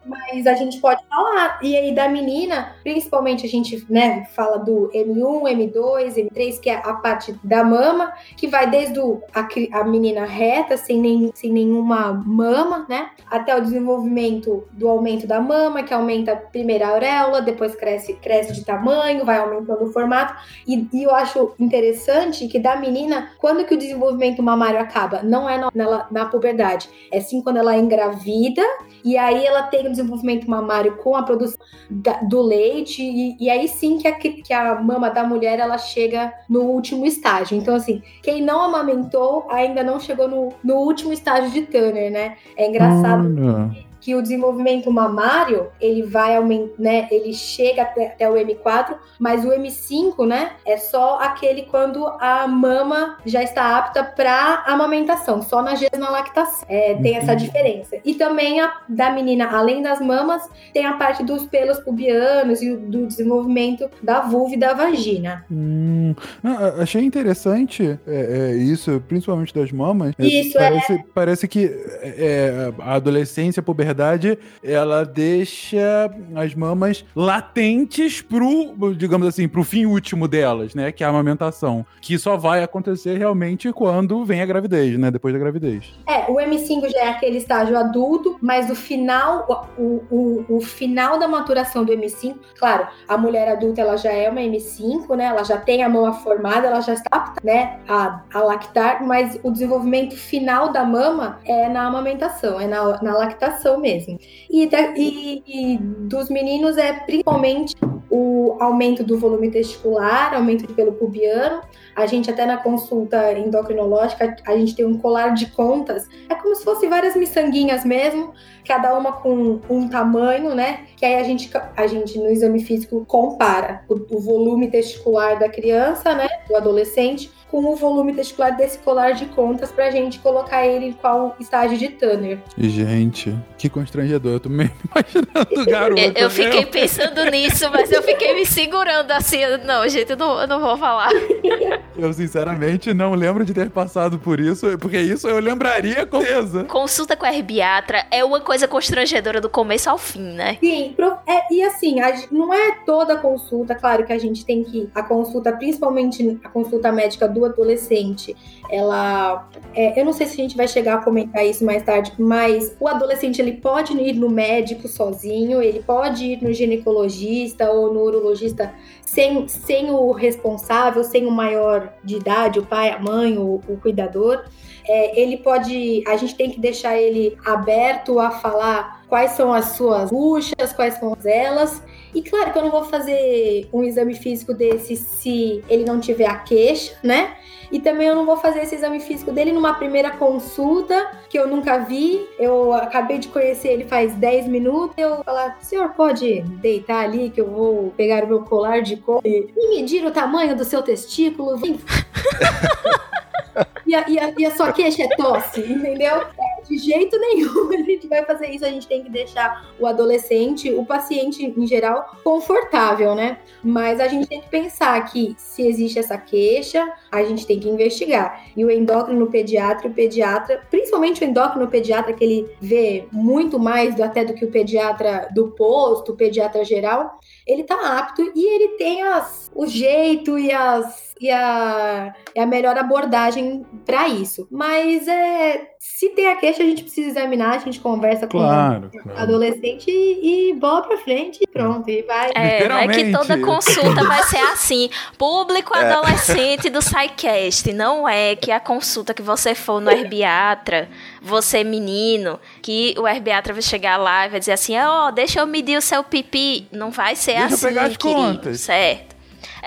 mas a gente pode falar. E aí da menina, principalmente a gente, né, fala do M1, M2, M3, que é a parte da mama, que vai desde o, a, a menina reta, sem, nem, sem nenhuma mama, né, até o desenvolvimento do aumento da mama, que aumenta primeiro a auréola, depois cresce, cresce de tamanho, vai aumentando o formato. E, e eu acho interessante que da menina, quando que o desenvolvimento mamário acaba? Não é na, na, na puberdade, é sim quando ela é engravida, e aí ela tem desenvolvimento mamário com a produção da, do leite, e, e, aí sim que a, que a mama da mulher ela chega no último estágio. Então, assim, quem não amamentou ainda não chegou no, no último estágio de Turner, né? É engraçado que o desenvolvimento mamário ele vai aumentar, né? Ele chega até, até, o M4, mas o M5, né? É só aquele quando a mama já está apta para amamentação, só na na lactação. É, tem essa diferença. E também a da menina, além das mamas, tem a parte dos pelos pubianos e do desenvolvimento da vulva e da vagina. Hum, achei interessante é, é, isso, principalmente das mamas. É, isso parece, é. Parece que é, a adolescência, a puberdade verdade, ela deixa as mamas latentes pro, digamos assim, pro fim último delas, né? Que é a amamentação. Que só vai acontecer realmente quando vem a gravidez, né? Depois da gravidez. É, o M5 já é aquele estágio adulto, mas o final, o, o, o final da maturação do M5, claro, a mulher adulta ela já é uma M5, né? Ela já tem a mama formada, ela já está né? A, a lactar, mas o desenvolvimento final da mama é na amamentação, é na, na lactação mesmo. E, e, e dos meninos é principalmente o aumento do volume testicular, aumento de pelo pubiano. A gente até na consulta endocrinológica, a gente tem um colar de contas. É como se fosse várias miçanguinhas mesmo, cada uma com um tamanho, né? Que aí a gente, a gente no exame físico compara o, o volume testicular da criança, né? Do adolescente com o volume testicular desse colar de contas pra gente colocar ele em qual estágio de Tanner. Gente, que constrangedor. Eu tô me <laughs> imaginando o garoto. eu, eu fiquei pensando nisso, mas eu fiquei me segurando assim. Não, gente, eu não, eu não vou falar. Eu, sinceramente, não lembro de ter passado por isso, porque isso eu lembraria com certeza. Consulta com a herbiatra é uma coisa constrangedora do começo ao fim, né? Sim, é, e assim, a, não é toda consulta, claro que a gente tem que. A consulta, principalmente a consulta médica do adolescente, ela. É, eu não sei se a gente vai chegar a comentar isso mais tarde, mas o adolescente ele pode ir no médico sozinho, ele pode ir no ginecologista ou no urologista sem, sem o responsável, sem o maior de idade, o pai, a mãe, o, o cuidador. É, ele pode. A gente tem que deixar ele aberto a falar quais são as suas buchas, quais são elas. E claro que eu não vou fazer um exame físico desse se ele não tiver a queixa, né? E também eu não vou fazer esse exame físico dele numa primeira consulta, que eu nunca vi. Eu acabei de conhecer ele faz 10 minutos. Eu falar, senhor, pode deitar ali que eu vou pegar o meu colar de couro e medir o tamanho do seu testículo. <laughs> e, a, e, a, e a sua queixa é tosse, entendeu? de jeito nenhum <laughs> a gente vai fazer isso. A gente tem que deixar o adolescente, o paciente em geral, confortável, né? Mas a gente tem que pensar que se existe essa queixa, a gente tem que investigar. E o endócrino pediatra, o pediatra, principalmente o endócrino pediatra, que ele vê muito mais do, até do que o pediatra do posto, o pediatra geral, ele tá apto e ele tem as, o jeito e as e a, e a melhor abordagem para isso. Mas é, se tem a queixa, a gente precisa examinar, a gente conversa Claro, com o claro. adolescente e, e bola pra frente e pronto. E vai. É, não é que toda consulta vai ser assim. Público adolescente do SciCast. Não é que a consulta que você for no herbiatra, você menino, que o herbiatra vai chegar lá e vai dizer assim, ó, deixa eu medir o seu pipi. Não vai ser Deixa eu assim, pegar as querido, contas. certo?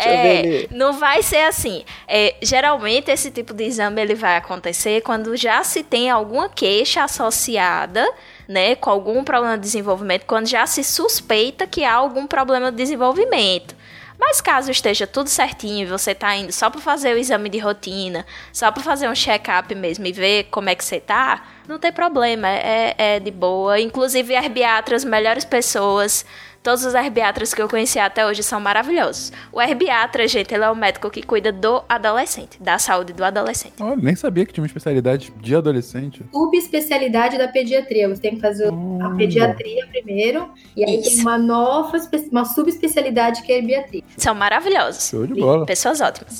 É, não vai ser assim. É, geralmente esse tipo de exame ele vai acontecer quando já se tem alguma queixa associada, né, com algum problema de desenvolvimento, quando já se suspeita que há algum problema de desenvolvimento. Mas caso esteja tudo certinho e você tá indo só para fazer o exame de rotina, só para fazer um check-up mesmo e ver como é que você tá, não tem problema, é, é de boa. Inclusive, herbiatras, melhores pessoas, todos os herbiatras que eu conheci até hoje são maravilhosos. O herbiatra, gente, ele é o médico que cuida do adolescente, da saúde do adolescente. Olha, nem sabia que tinha uma especialidade de adolescente. subespecialidade da pediatria. Você tem que fazer a pediatria primeiro, e aí Isso. tem uma nova, uma subespecialidade que é a herbiatria. São maravilhosos. Show de bola. Pessoas ótimas.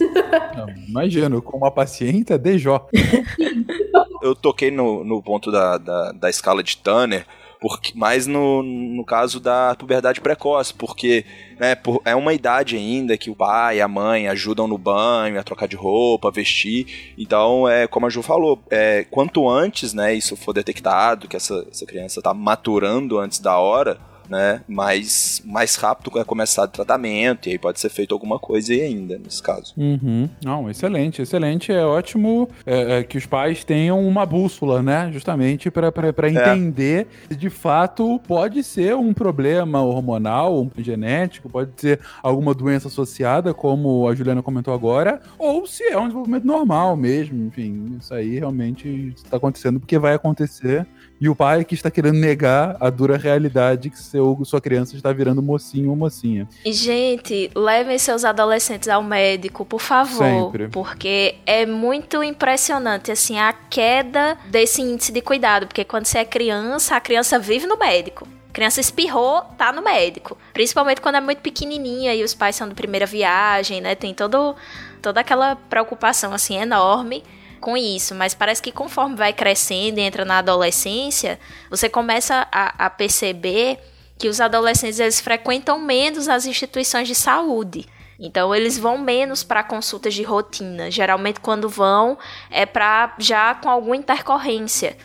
Não, imagino, com uma paciente é DJ. <laughs> Eu toquei no, no ponto da, da, da escala de Tanner, porque, mais no, no caso da puberdade precoce, porque né, por- é uma idade ainda que o pai e a mãe ajudam no banho, a trocar de roupa, a vestir. Então, é como a Ju falou, é, quanto antes né, isso for detectado, que essa, essa criança está maturando antes da hora, né, mais, mais rápido vai começar o tratamento, e aí pode ser feito alguma coisa aí ainda, nesse caso. Uhum. Não, excelente, excelente. É ótimo é, é, que os pais tenham uma bússola, né? Justamente para entender se de fato pode ser um problema hormonal, um genético, pode ser alguma doença associada, como a Juliana comentou agora, ou se é um desenvolvimento normal mesmo. Enfim, isso aí realmente está acontecendo porque vai acontecer. E o pai que está querendo negar a dura realidade que seu, sua criança está virando mocinho ou mocinha. E, gente, levem seus adolescentes ao médico, por favor. Sempre. Porque é muito impressionante, assim, a queda desse índice de cuidado. Porque quando você é criança, a criança vive no médico. A criança espirrou, tá no médico. Principalmente quando é muito pequenininha e os pais são de primeira viagem, né? Tem todo, toda aquela preocupação, assim, enorme com isso, mas parece que conforme vai crescendo e entra na adolescência, você começa a, a perceber que os adolescentes eles frequentam menos as instituições de saúde. Então eles vão menos para consultas de rotina. Geralmente quando vão é para já com alguma intercorrência.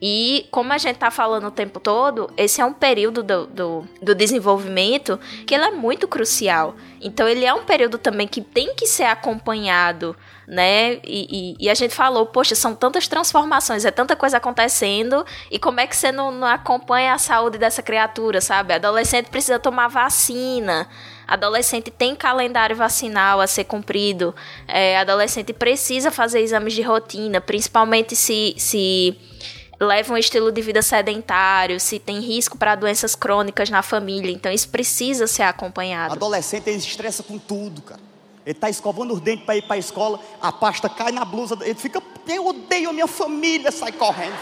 E como a gente tá falando o tempo todo, esse é um período do, do, do desenvolvimento que ele é muito crucial. Então ele é um período também que tem que ser acompanhado, né? E, e- e a gente falou, poxa, são tantas transformações, é tanta coisa acontecendo, e como é que você não, não acompanha a saúde dessa criatura, sabe? Adolescente precisa tomar vacina. Adolescente tem calendário vacinal a ser cumprido. É, adolescente precisa fazer exames de rotina, principalmente se, se leva um estilo de vida sedentário, se tem risco para doenças crônicas na família. Então isso precisa ser acompanhado. Adolescente, ele estressa com tudo, cara. Ele tá escovando os dentes para ir para a escola, a pasta cai na blusa, ele fica, eu odeio a minha família, sai correndo.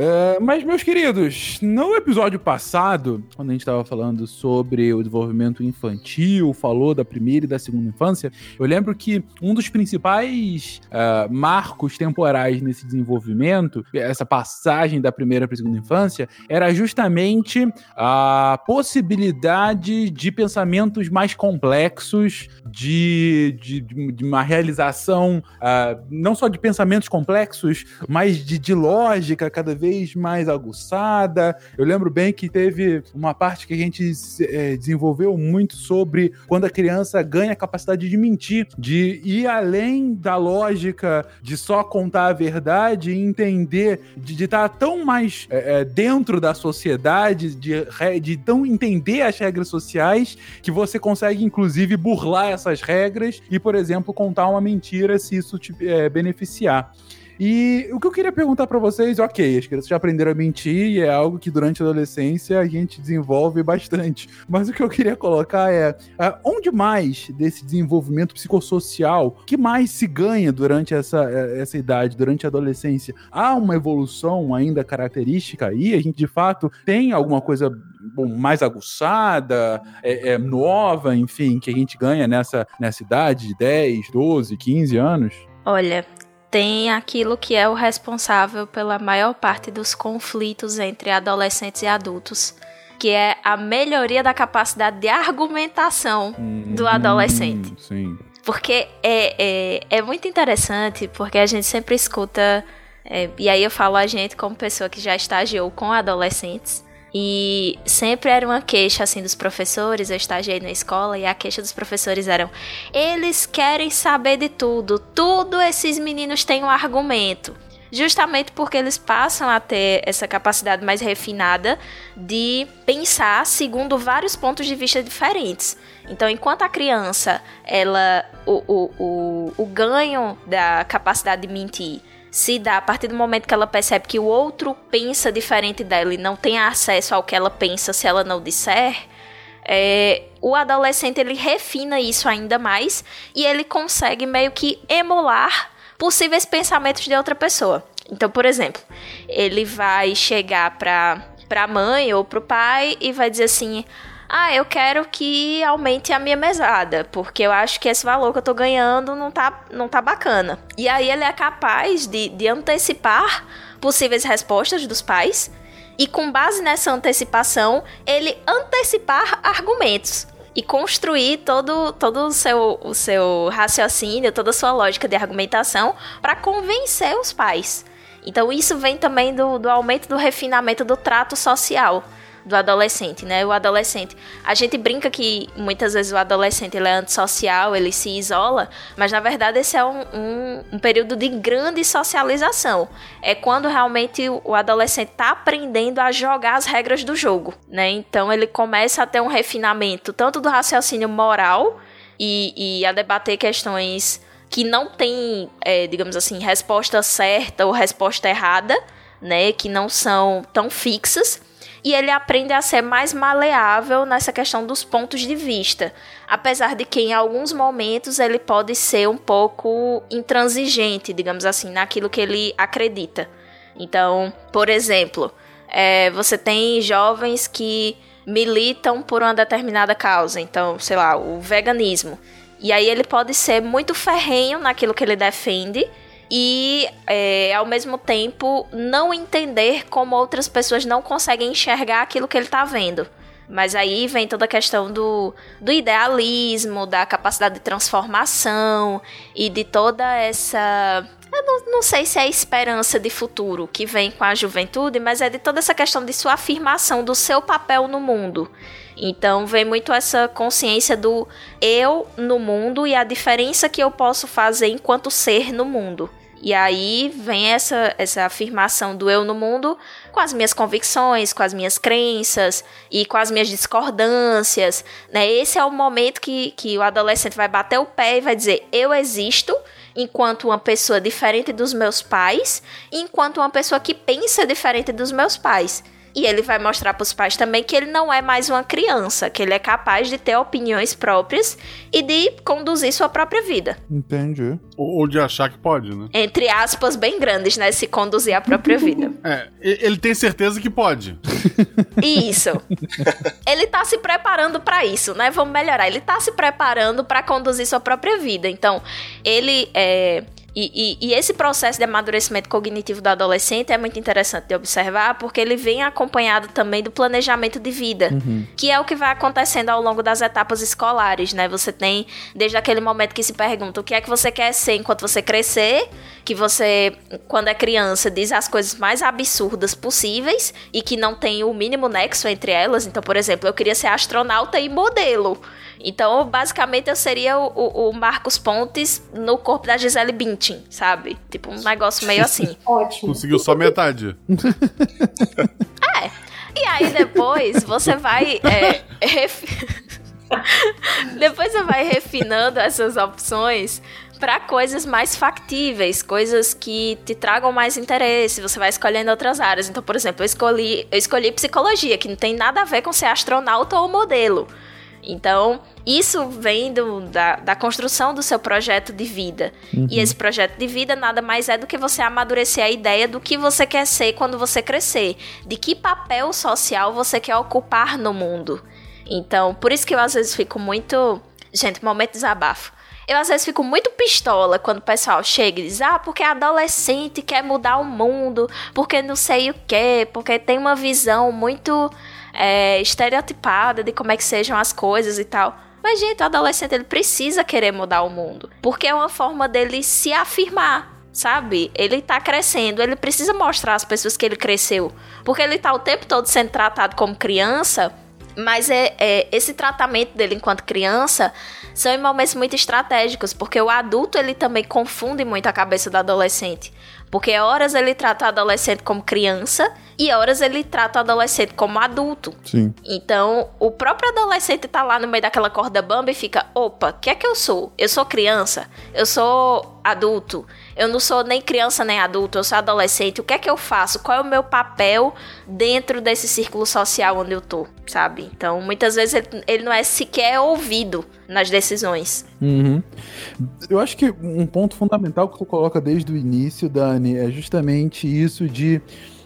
É, mas, meus queridos, no episódio passado, quando a gente estava falando sobre o desenvolvimento infantil, falou da primeira e da segunda infância, eu lembro que um dos principais ah, marcos temporais nesse desenvolvimento, essa passagem da primeira para a segunda infância, era justamente a possibilidade de pensamentos mais complexos, de, de, de uma realização ah, não só de pensamentos complexos, mas de, de lógica cada vez mais aguçada. Eu lembro bem que teve uma parte que a gente eh, desenvolveu muito sobre quando a criança ganha a capacidade de mentir, de ir além da lógica de só contar a verdade e entender, de estar tão mais eh, eh, dentro da sociedade, de, de tão entender as regras sociais, que você consegue, inclusive, burlar essas regras e, por exemplo, contar uma mentira se isso te eh, beneficiar. E o que eu queria perguntar para vocês, ok, as crianças já aprenderam a mentir e é algo que durante a adolescência a gente desenvolve bastante. Mas o que eu queria colocar é, é onde mais desse desenvolvimento psicossocial, que mais se ganha durante essa, é, essa idade, durante a adolescência? Há uma evolução ainda característica aí? A gente de fato tem alguma coisa bom, mais aguçada, é, é, nova, enfim, que a gente ganha nessa, nessa idade de 10, 12, 15 anos? Olha, tem aquilo que é o responsável pela maior parte dos conflitos entre adolescentes e adultos, que é a melhoria da capacidade de argumentação hum, do adolescente. Sim. Porque é, é, é muito interessante, porque a gente sempre escuta, é, e aí eu falo a gente como pessoa que já estagiou com adolescentes, e sempre era uma queixa assim dos professores, eu estagiei na escola e a queixa dos professores eram: eles querem saber de tudo, tudo esses meninos têm um argumento. Justamente porque eles passam a ter essa capacidade mais refinada de pensar segundo vários pontos de vista diferentes. Então, enquanto a criança, ela o, o, o, o ganho da capacidade de mentir se dá a partir do momento que ela percebe que o outro pensa diferente dela e não tem acesso ao que ela pensa se ela não disser, é, o adolescente ele refina isso ainda mais e ele consegue meio que emular possíveis pensamentos de outra pessoa. Então, por exemplo, ele vai chegar para para a mãe ou para o pai e vai dizer assim: ah, eu quero que aumente a minha mesada, porque eu acho que esse valor que eu tô ganhando não tá, não tá bacana. E aí ele é capaz de, de antecipar possíveis respostas dos pais e com base nessa antecipação, ele antecipar argumentos e construir todo, todo o, seu, o seu raciocínio, toda a sua lógica de argumentação para convencer os pais. Então isso vem também do, do aumento do refinamento do trato social do adolescente, né? O adolescente. A gente brinca que muitas vezes o adolescente ele é antissocial, ele se isola, mas na verdade esse é um, um, um período de grande socialização. É quando realmente o adolescente está aprendendo a jogar as regras do jogo, né? Então ele começa a ter um refinamento tanto do raciocínio moral e, e a debater questões que não tem, é, digamos assim, resposta certa ou resposta errada, né? Que não são tão fixas e ele aprende a ser mais maleável nessa questão dos pontos de vista, apesar de que em alguns momentos ele pode ser um pouco intransigente, digamos assim, naquilo que ele acredita. Então, por exemplo, é, você tem jovens que militam por uma determinada causa, então, sei lá, o veganismo. E aí ele pode ser muito ferrenho naquilo que ele defende e é, ao mesmo tempo não entender como outras pessoas não conseguem enxergar aquilo que ele está vendo. Mas aí vem toda a questão do, do idealismo, da capacidade de transformação e de toda essa. Eu não, não sei se é esperança de futuro que vem com a juventude, mas é de toda essa questão de sua afirmação do seu papel no mundo. Então vem muito essa consciência do eu no mundo e a diferença que eu posso fazer enquanto ser no mundo. E aí vem essa, essa afirmação do eu no mundo com as minhas convicções, com as minhas crenças e com as minhas discordâncias. Né? Esse é o momento que, que o adolescente vai bater o pé e vai dizer: Eu existo enquanto uma pessoa diferente dos meus pais, enquanto uma pessoa que pensa diferente dos meus pais. E ele vai mostrar para os pais também que ele não é mais uma criança, que ele é capaz de ter opiniões próprias e de conduzir sua própria vida. Entendi. Ou, de achar que pode, né? Entre aspas bem grandes, né? Se conduzir a própria <laughs> vida. É, ele tem certeza que pode. Isso. ele tá se preparando para isso, né? Vamos melhorar. Ele tá se preparando para conduzir sua própria vida. Então, ele é e, e, e, esse processo de amadurecimento cognitivo do adolescente é muito interessante de observar, porque ele vem acompanhado também do planejamento de vida, uhum. que é o que vai acontecendo ao longo das etapas escolares, né? Você tem, desde aquele momento que se pergunta o que é que você quer ser enquanto você crescer, que você, quando é criança, diz as coisas mais absurdas possíveis e que não tem o mínimo nexo entre elas. Então, por exemplo, eu queria ser astronauta e modelo. Então, basicamente, eu seria o, o, o Marcos Pontes no corpo da Gisele Bündchen, sabe? Tipo, um negócio meio <laughs> assim. Ótimo. Conseguiu só metade. <laughs> é. E aí, depois, você vai... É, ref... <laughs> depois você vai refinando essas opções para coisas mais factíveis, coisas que te tragam mais interesse. Você vai escolhendo outras áreas. Então, por exemplo, eu escolhi, eu escolhi psicologia, que não tem nada a ver com ser astronauta ou modelo. Então, isso vem do, da, da construção do seu projeto de vida. Uhum. E esse projeto de vida nada mais é do que você amadurecer a ideia do que você quer ser quando você crescer. De que papel social você quer ocupar no mundo. Então, por isso que eu às vezes fico muito. Gente, momento de desabafo. Eu às vezes fico muito pistola quando o pessoal chega e diz: ah, porque adolescente quer mudar o mundo, porque não sei o quê, porque tem uma visão muito é, estereotipada de como é que sejam as coisas e tal. Mas, gente, o adolescente ele precisa querer mudar o mundo. Porque é uma forma dele se afirmar. Sabe? Ele tá crescendo, ele precisa mostrar às pessoas que ele cresceu. Porque ele tá o tempo todo sendo tratado como criança mas é, é, esse tratamento dele enquanto criança são em momentos muito estratégicos, porque o adulto ele também confunde muito a cabeça do adolescente. Porque horas ele trata o adolescente como criança e horas ele trata o adolescente como adulto. Sim. Então, o próprio adolescente tá lá no meio daquela corda bamba e fica: opa, o que é que eu sou? Eu sou criança? Eu sou adulto? Eu não sou nem criança nem adulto, eu sou adolescente. O que é que eu faço? Qual é o meu papel dentro desse círculo social onde eu tô, sabe? Então, muitas vezes ele, ele não é sequer ouvido nas decisões. Uhum. Eu acho que um ponto fundamental que tu coloca desde o início, Dani, é justamente isso de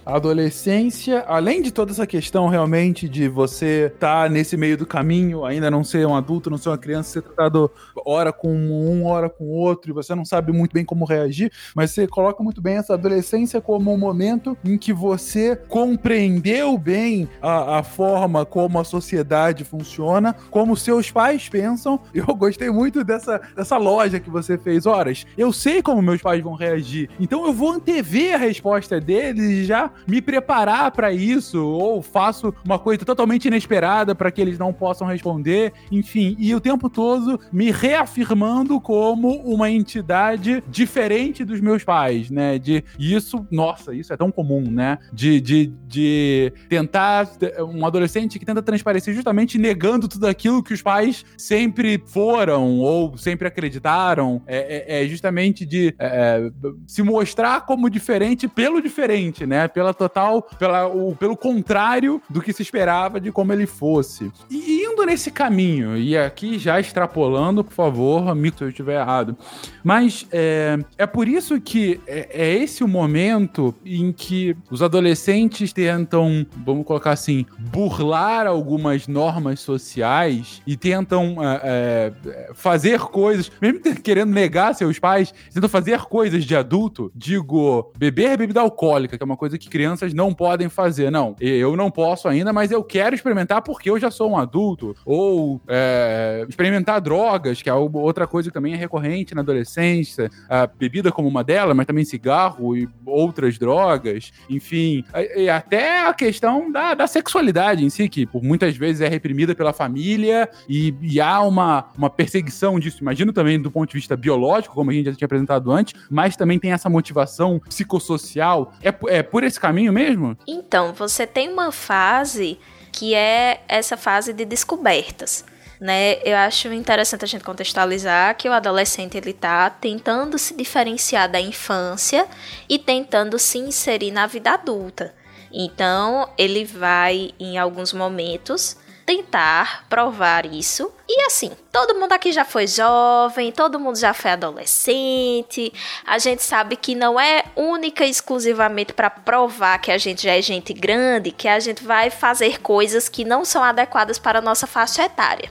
a adolescência, além de toda essa questão realmente de você estar tá nesse meio do caminho, ainda não ser um adulto, não ser uma criança, ser tratado hora com um, hora com outro, e você não sabe muito bem como reagir, mas você coloca muito bem essa adolescência como um momento em que você compreendeu bem a, a forma como a sociedade funciona, como seus pais pensam. <laughs> Eu gostei muito dessa, dessa loja que você fez. Horas, eu sei como meus pais vão reagir, então eu vou antever a resposta deles e já me preparar para isso, ou faço uma coisa totalmente inesperada para que eles não possam responder, enfim, e o tempo todo me reafirmando como uma entidade diferente dos meus pais, né? De isso, nossa, isso é tão comum, né? De, de, de tentar um adolescente que tenta transparecer justamente negando tudo aquilo que os pais sempre foram ou sempre acreditaram, é, é, é justamente de é, é se mostrar como diferente pelo diferente, né? Pelo pela total, pela, o, pelo contrário do que se esperava de como ele fosse. E indo nesse caminho, e aqui já extrapolando, por favor, amigo, se eu estiver errado, mas é, é por isso que é, é esse o momento em que os adolescentes tentam, vamos colocar assim, burlar algumas normas sociais e tentam é, é, fazer coisas, mesmo querendo negar seus pais, tentam fazer coisas de adulto, digo, beber bebida alcoólica, que é uma coisa que crianças não podem fazer. Não, eu não posso ainda, mas eu quero experimentar porque eu já sou um adulto. Ou é, experimentar drogas, que é outra coisa que também é recorrente na adolescência. A bebida como uma delas, mas também cigarro e outras drogas. Enfim, e até a questão da, da sexualidade em si, que por muitas vezes é reprimida pela família e, e há uma, uma perseguição disso. Imagino também do ponto de vista biológico, como a gente já tinha apresentado antes, mas também tem essa motivação psicossocial. É, é por esse caminho mesmo? Então, você tem uma fase que é essa fase de descobertas. Né? Eu acho interessante a gente contextualizar que o adolescente ele tá tentando se diferenciar da infância e tentando se inserir na vida adulta. Então, ele vai em alguns momentos tentar provar isso. E assim, todo mundo aqui já foi jovem, todo mundo já foi adolescente. A gente sabe que não é única e exclusivamente para provar que a gente já é gente grande que a gente vai fazer coisas que não são adequadas para a nossa faixa etária,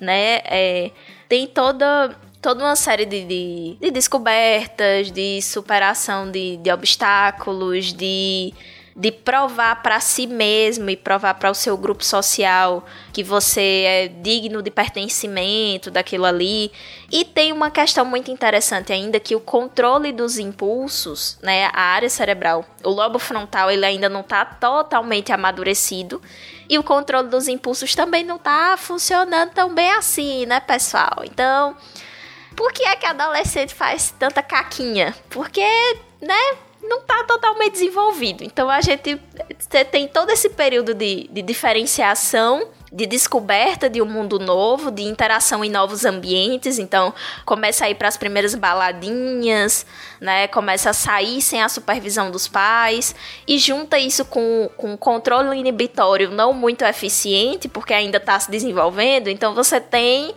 né? É, tem toda toda uma série de, de, de descobertas, de superação de, de obstáculos, de de provar para si mesmo e provar para o seu grupo social que você é digno de pertencimento daquilo ali. E tem uma questão muito interessante ainda que o controle dos impulsos, né, a área cerebral, o lobo frontal, ele ainda não está totalmente amadurecido. E o controle dos impulsos também não está funcionando tão bem assim, né, pessoal? Então, por que é que adolescente faz tanta caquinha? Porque, né, não está totalmente desenvolvido. Então a gente tem todo esse período de, de diferenciação de descoberta de um mundo novo, de interação em novos ambientes. Então, começa a ir para as primeiras baladinhas, né? Começa a sair sem a supervisão dos pais e junta isso com, com controle inibitório não muito eficiente, porque ainda está se desenvolvendo. Então, você tem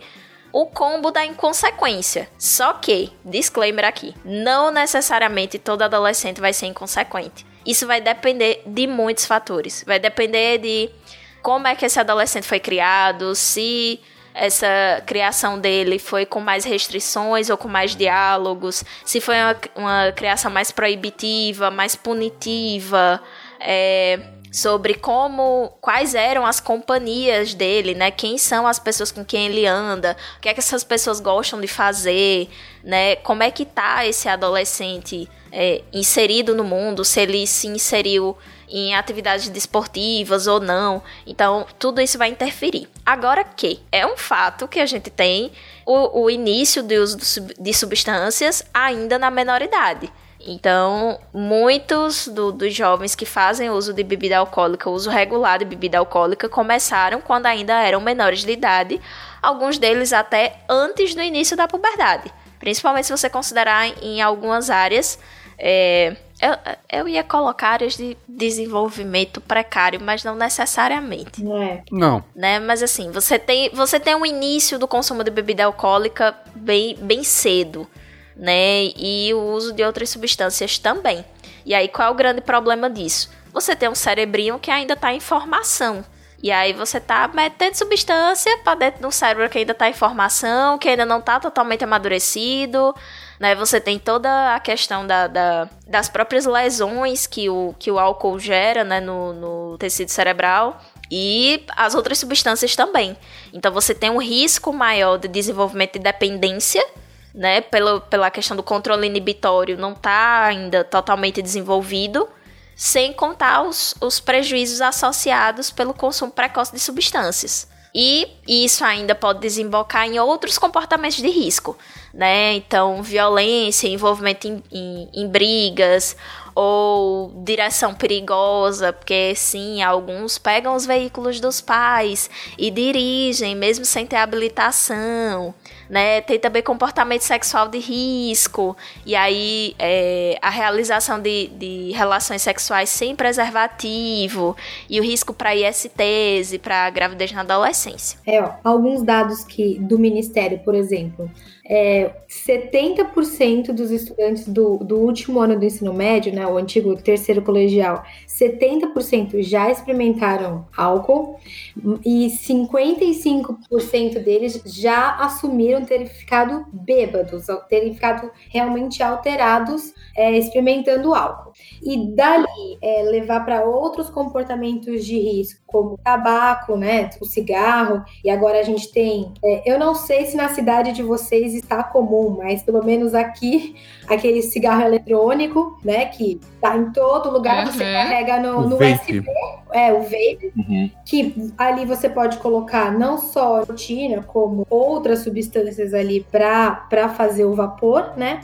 o combo da inconsequência. Só que, disclaimer aqui, não necessariamente todo adolescente vai ser inconsequente. Isso vai depender de muitos fatores. Vai depender de como é que esse adolescente foi criado, se essa criação dele foi com mais restrições ou com mais diálogos, se foi uma, uma criação mais proibitiva, mais punitiva, é, sobre como quais eram as companhias dele, né? Quem são as pessoas com quem ele anda, o que é que essas pessoas gostam de fazer, né? Como é que tá esse adolescente é, inserido no mundo, se ele se inseriu em atividades desportivas ou não. Então, tudo isso vai interferir. Agora que é um fato que a gente tem o, o início do uso de substâncias ainda na menoridade. Então, muitos do, dos jovens que fazem uso de bebida alcoólica, uso regular de bebida alcoólica, começaram quando ainda eram menores de idade, alguns deles até antes do início da puberdade. Principalmente se você considerar em algumas áreas. É, eu, eu ia colocar áreas de desenvolvimento precário, mas não necessariamente. É. Não. Né? Mas assim, você tem, você tem um início do consumo de bebida alcoólica bem, bem cedo né? E o uso de outras substâncias também. E aí, qual é o grande problema disso? Você tem um cerebrinho que ainda está em formação. E aí você tá metendo substância para dentro do cérebro que ainda tá em formação, que ainda não tá totalmente amadurecido, né? Você tem toda a questão da, da das próprias lesões que o, que o álcool gera, né, no, no tecido cerebral. E as outras substâncias também. Então você tem um risco maior de desenvolvimento de dependência né, pela, pela questão do controle inibitório, não está ainda totalmente desenvolvido, sem contar os, os prejuízos associados pelo consumo precoce de substâncias. E isso ainda pode desembocar em outros comportamentos de risco, né? Então, violência, envolvimento em, em, em brigas ou direção perigosa, porque sim, alguns pegam os veículos dos pais e dirigem, mesmo sem ter habilitação né? Tem também comportamento sexual de risco, e aí é, a realização de, de relações sexuais sem preservativo, e o risco para ISTs e para gravidez na adolescência. É, ó, alguns dados que do Ministério, por exemplo, é, 70% dos estudantes do, do último ano do ensino médio, né, o antigo terceiro colegial, 70% já experimentaram álcool e 55% deles já assumiram terem ficado bêbados, terem ficado realmente alterados é, experimentando álcool. E dali é, levar para outros comportamentos de risco, como tabaco, né, o cigarro, e agora a gente tem, é, eu não sei se na cidade de vocês está comum, mas pelo menos aqui, <laughs> aquele cigarro eletrônico, né, que tá em todo lugar, uhum. você carrega no, no USB, é, o vape, uhum. que ali você pode colocar não só rotina, como outras substâncias ali para fazer o vapor, né,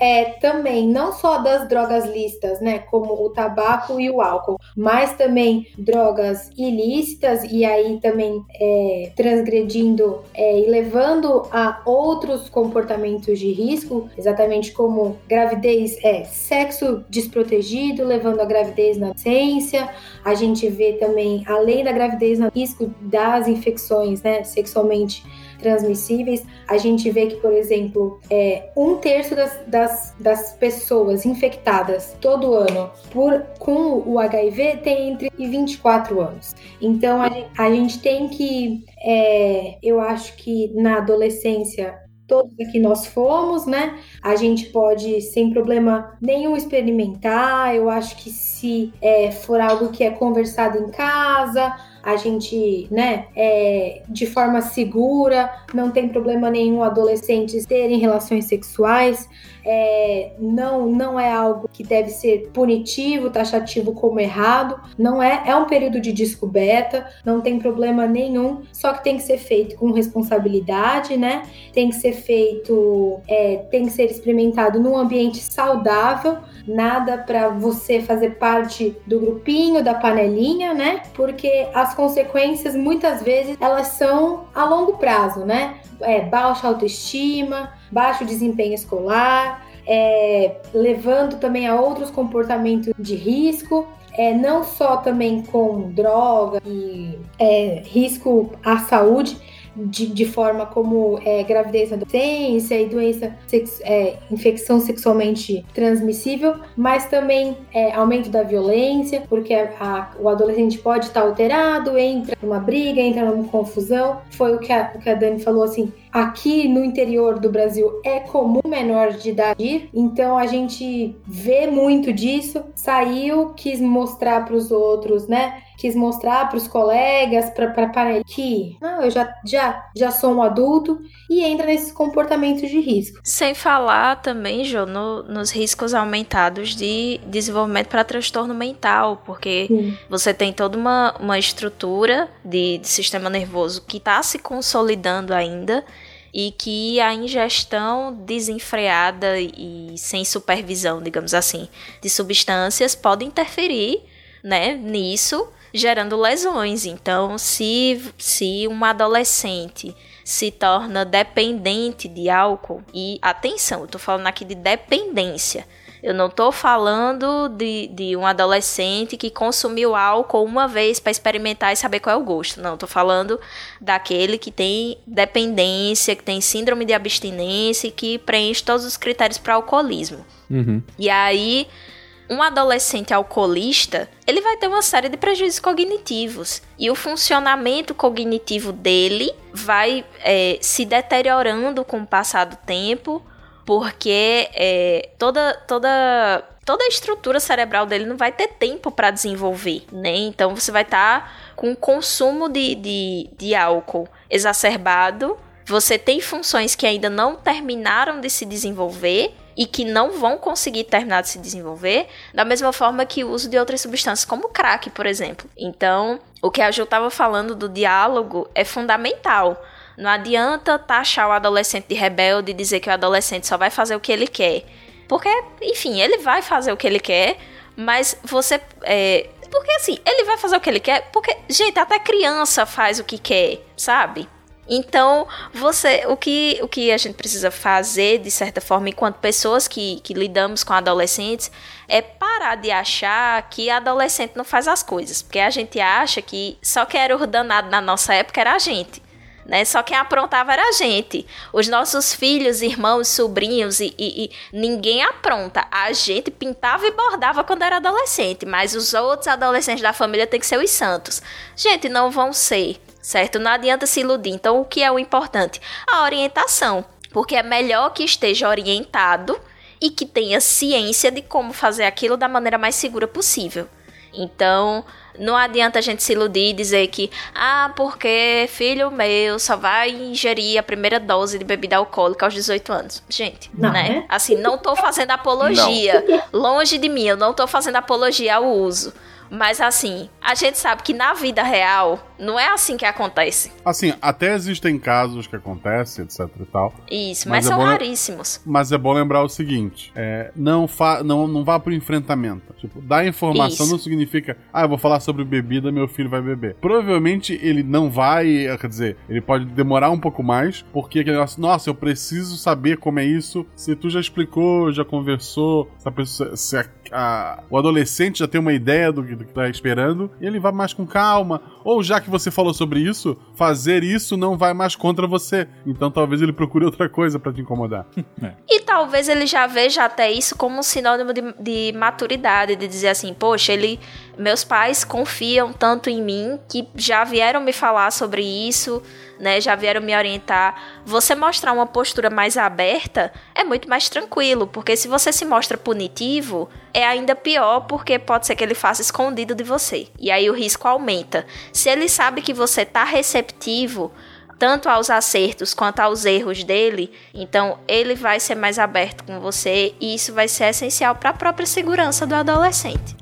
é, também não só das drogas listas, né, como o tabaco e o álcool, mas também drogas ilícitas e aí também é, transgredindo é, e levando a outros comportamentos de risco, exatamente como gravidez, é, sexo desprotegido, levando a gravidez na adolescência. A gente vê também, além da gravidez, no risco das infecções, né, sexualmente transmissíveis, a gente vê que, por exemplo, é, um terço das, das, das pessoas infectadas todo ano por, com o HIV tem entre 24 anos. Então, a, a gente tem que, é, eu acho que na adolescência todos aqui nós fomos, né? A gente pode, sem problema nenhum, experimentar. Eu acho que se é, for algo que é conversado em casa, a gente, né, é, de forma segura, não tem problema nenhum adolescentes terem relações sexuais, é, não, não é algo que deve ser punitivo, taxativo como errado, não é, é um período de descoberta, não tem problema nenhum, só que tem que ser feito com responsabilidade, né, tem que ser feito, é, tem que ser experimentado num ambiente saudável, nada para você fazer parte do grupinho, da panelinha, né, porque as as consequências muitas vezes elas são a longo prazo, né? É, baixa autoestima, baixo desempenho escolar, é, levando também a outros comportamentos de risco. É, não só também com droga e é, risco à saúde, de, de forma como é, gravidez na adolescência e doença, é, infecção sexualmente transmissível, mas também é, aumento da violência, porque a, a, o adolescente pode estar alterado, entra numa briga, entra numa confusão. Foi o que a, o que a Dani falou assim: Aqui no interior do Brasil é comum menor de idade ir, então a gente vê muito disso. Saiu, quis mostrar para os outros, né? Quis mostrar para os colegas, para ele que não, eu já, já, já sou um adulto e entra nesses comportamentos de risco. Sem falar também, Jô, no, nos riscos aumentados de desenvolvimento para transtorno mental, porque Sim. você tem toda uma, uma estrutura de, de sistema nervoso que está se consolidando ainda e que a ingestão desenfreada e sem supervisão, digamos assim, de substâncias pode interferir, né, nisso, gerando lesões. Então, se se um adolescente se torna dependente de álcool e atenção, eu tô falando aqui de dependência eu não tô falando de, de um adolescente que consumiu álcool uma vez para experimentar e saber qual é o gosto. Não, tô falando daquele que tem dependência, que tem síndrome de abstinência e que preenche todos os critérios para alcoolismo. Uhum. E aí, um adolescente alcoolista, ele vai ter uma série de prejuízos cognitivos. E o funcionamento cognitivo dele vai é, se deteriorando com o passar do tempo, porque é, toda, toda, toda a estrutura cerebral dele não vai ter tempo para desenvolver, né? Então você vai estar tá com consumo de, de, de álcool exacerbado, você tem funções que ainda não terminaram de se desenvolver e que não vão conseguir terminar de se desenvolver, da mesma forma que o uso de outras substâncias, como o crack, por exemplo. Então, o que a Ju estava falando do diálogo é fundamental. Não adianta taxar o adolescente de rebelde e dizer que o adolescente só vai fazer o que ele quer. Porque, enfim, ele vai fazer o que ele quer, mas você. É, porque assim, ele vai fazer o que ele quer, porque, gente, até criança faz o que quer, sabe? Então, você, o que, o que a gente precisa fazer, de certa forma, enquanto pessoas que, que lidamos com adolescentes, é parar de achar que adolescente não faz as coisas. Porque a gente acha que só quem era o danado na nossa época era a gente né? Só quem aprontava era a gente. Os nossos filhos, irmãos, sobrinhos e, e, e, ninguém apronta. A gente pintava e bordava quando era adolescente, mas os outros adolescentes da família têm que ser os santos. Gente, não vão ser, certo? Não adianta se iludir. Então, o que é o importante? A orientação. Porque é melhor que esteja orientado e que tenha ciência de como fazer aquilo da maneira mais segura possível. Então, não adianta a gente se iludir e dizer que, ah, porque filho meu só vai ingerir a primeira dose de bebida alcoólica aos 18 anos. Gente, não, né? né? Assim, não tô fazendo <laughs> apologia. Não. Longe de mim, eu não tô fazendo apologia ao uso. Mas assim, a gente sabe que na vida real não é assim que acontece. Assim, até existem casos que acontecem, etc e tal. Isso, mas, mas é são raríssimos. Mas é bom lembrar o seguinte: é, não, fa não, não vá pro enfrentamento. Tipo, dar informação Isso. não significa, ah, eu vou falar sobre bebida, meu filho vai beber. Provavelmente ele não vai, quer dizer, ele pode demorar um pouco mais, porque aquele negócio, nossa, eu preciso saber como é isso. Se tu já explicou, já conversou, se, a pessoa, se a, a, o adolescente já tem uma ideia do que do que tá esperando, e ele vai mais com calma. Ou já que você falou sobre isso, fazer isso não vai mais contra você. Então talvez ele procure outra coisa para te incomodar. é. <laughs> E talvez ele já veja até isso como um sinônimo de, de maturidade, de dizer assim, poxa, ele meus pais confiam tanto em mim que já vieram me falar sobre isso, né? Já vieram me orientar. Você mostrar uma postura mais aberta é muito mais tranquilo, porque se você se mostra punitivo, é ainda pior, porque pode ser que ele faça escondido de você. E aí o risco aumenta. Se ele sabe que você tá receptivo, tanto aos acertos quanto aos erros dele, então ele vai ser mais aberto com você e isso vai ser essencial para a própria segurança do adolescente.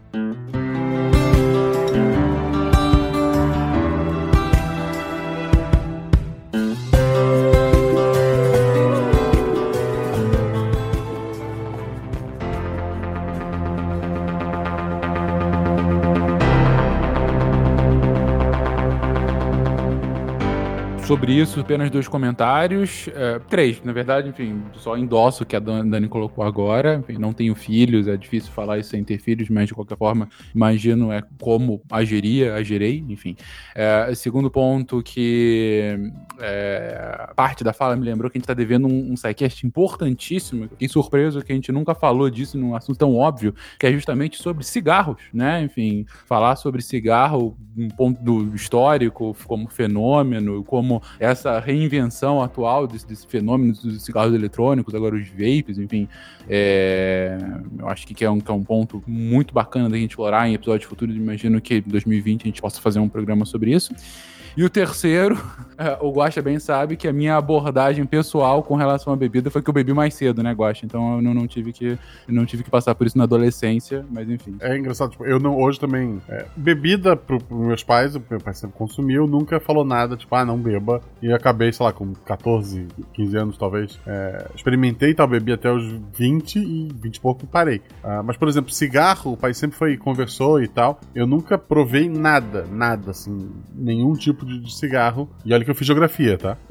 Sobre isso, apenas dois comentários. É, três, na verdade, enfim, só endosso o que a Dani colocou agora. Enfim, não tenho filhos, é difícil falar isso sem ter filhos, mas de qualquer forma, imagino é como agiria, agirei, enfim. É, segundo ponto que é, parte da fala me lembrou que a gente está devendo um, um sidecast importantíssimo. Fiquei surpreso que a gente nunca falou disso num assunto tão óbvio, que é justamente sobre cigarros, né? Enfim, falar sobre cigarro, um ponto do histórico, como fenômeno, como essa reinvenção atual desse, desse fenômeno dos cigarros eletrônicos, agora os vapes, enfim. É, eu acho que é, um, que é um ponto muito bacana da gente explorar em episódios futuros. Imagino que em 2020 a gente possa fazer um programa sobre isso. E o terceiro, <laughs> é, o Guaxa bem sabe que a minha abordagem pessoal com relação à bebida foi que eu bebi mais cedo, né, Guaxa? Então eu não, não tive que não tive que passar por isso na adolescência, mas enfim. É engraçado, tipo, eu não, hoje também, é, bebida pro, pros meus pais, o meu pai sempre consumiu, nunca falou nada, tipo, ah, não beba. E acabei, sei lá, com 14, 15 anos talvez, é, experimentei tal, bebi até os 20 e 20 e pouco parei. Ah, mas, por exemplo, cigarro, o pai sempre foi, conversou e tal, eu nunca provei nada, nada, assim, nenhum tipo de, de cigarro. E olha que eu fiz geografia, tá? <laughs>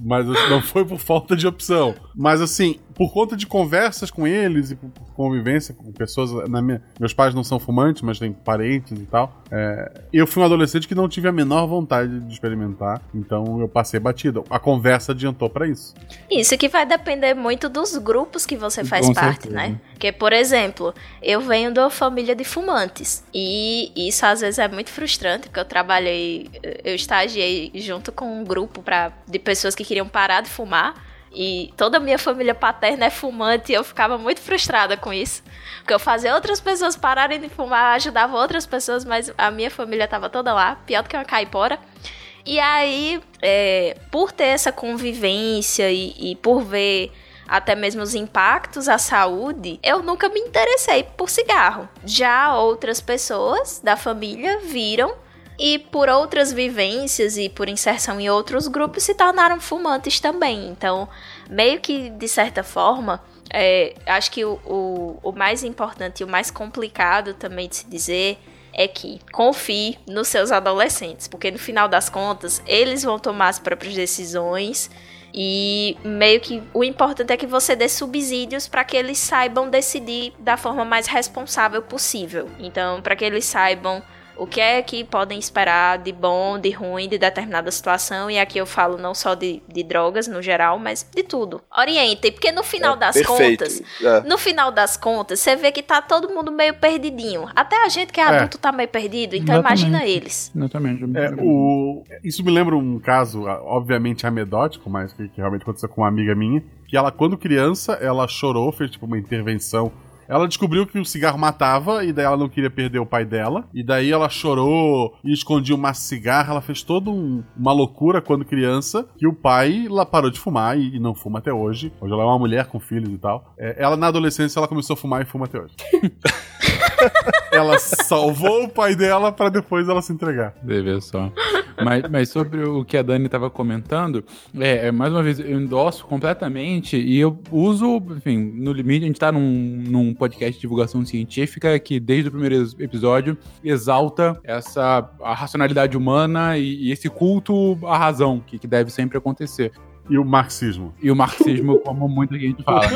Mas não foi por falta de opção. Mas assim, por conta de conversas com eles e por convivência com pessoas. Minha, meus pais não são fumantes, mas têm parentes e tal. É, eu fui um adolescente que não tive a menor vontade de experimentar, então eu passei batido. A conversa adiantou para isso. Isso que vai depender muito dos grupos que você faz com parte, certeza. né? Porque, por exemplo, eu venho de uma família de fumantes e isso às vezes é muito frustrante, porque eu trabalhei, eu estagiei junto com um grupo pra, de pessoas que queriam parar de fumar. E toda a minha família paterna é fumante e eu ficava muito frustrada com isso. Porque eu fazia outras pessoas pararem de fumar, ajudava outras pessoas, mas a minha família tava toda lá, pior do que uma caipora. E aí, é, por ter essa convivência e, e por ver até mesmo os impactos à saúde, eu nunca me interessei por cigarro. Já outras pessoas da família viram e por outras vivências e por inserção em outros grupos se tornaram fumantes também. Então, meio que de certa forma, é, acho que o, o, o mais importante e o mais complicado também de se dizer é que confie nos seus adolescentes, porque no final das contas eles vão tomar as próprias decisões e meio que o importante é que você dê subsídios para que eles saibam decidir da forma mais responsável possível. Então, para que eles saibam o que é que podem esperar de bom, de ruim, de determinada situação. E aqui eu falo não só de, de drogas no geral, mas de tudo. Orientem, porque no final é, das perfeito. contas, é. no final das contas, você vê que tá todo mundo meio perdidinho. Até a gente que é, é. adulto tá meio perdido, então Exatamente. imagina eles. Exatamente. É, o... Isso me lembra um caso, obviamente anedótico, mas que, que realmente aconteceu com uma amiga minha, que ela, quando criança, ela chorou, fez tipo uma intervenção ela descobriu que o cigarro matava e daí ela não queria perder o pai dela. E daí ela chorou e escondia uma cigarra. Ela fez toda um, uma loucura quando criança. Que o pai lá parou de fumar e, e, não fuma até hoje. Hoje ela é uma mulher com filhos e tal. É, ela na adolescência ela começou a fumar e fuma até hoje. <laughs> ela salvou o pai dela para depois ela se entregar. Deve só. Mas, mas, sobre o que a Dani estava comentando, é, é, mais uma vez, eu endosso completamente e eu uso, enfim, no limite, a gente está num, num podcast de divulgação científica que desde o primeiro episódio exalta essa a racionalidade humana e, e esse culto à razão que, que deve sempre acontecer. E o marxismo. E o marxismo, <laughs> como muita gente fala.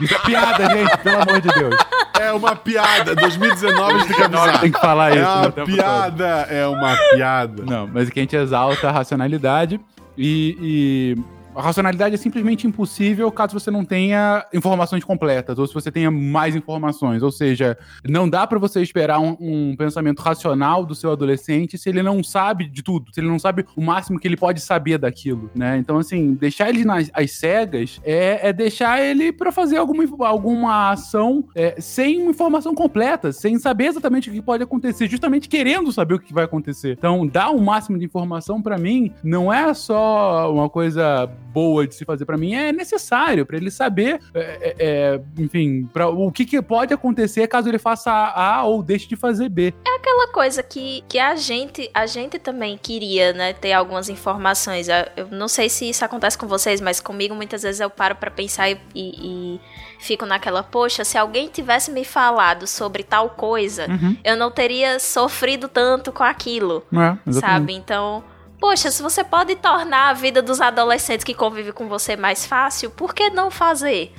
Isso é piada, gente, pelo amor de Deus. É uma piada. 2019 a gente tem que avisar. Tem que falar isso. É uma piada, é uma piada. Não, mas que a gente exalta a racionalidade e, e a racionalidade é simplesmente impossível caso você não tenha informações completas, ou se você tenha mais informações. Ou seja, não dá para você esperar um, um, pensamento racional do seu adolescente se ele não sabe de tudo, se ele não sabe o máximo que ele pode saber daquilo, né? Então, assim, deixar ele nas as cegas é, é deixar ele para fazer alguma, alguma ação é, sem informação completa, sem saber exatamente o que pode acontecer, justamente querendo saber o que vai acontecer. Então, dar o máximo de informação para mim não é só uma coisa boa de se fazer para mim, é necessário para ele saber, é, é, é enfim, pra, o que, que, pode acontecer caso ele faça A ou deixe de fazer B. É aquela coisa que, que a gente a gente também queria, né, ter algumas informações. Eu não sei se isso acontece com vocês, mas comigo muitas vezes eu paro para pensar e, e, e fico naquela, poxa, se alguém tivesse me falado sobre tal coisa, uhum. eu não teria sofrido tanto com aquilo. É, sabe? Então, poxa, se você pode tornar a vida dos adolescentes que convivem com você mais fácil, por que não fazer?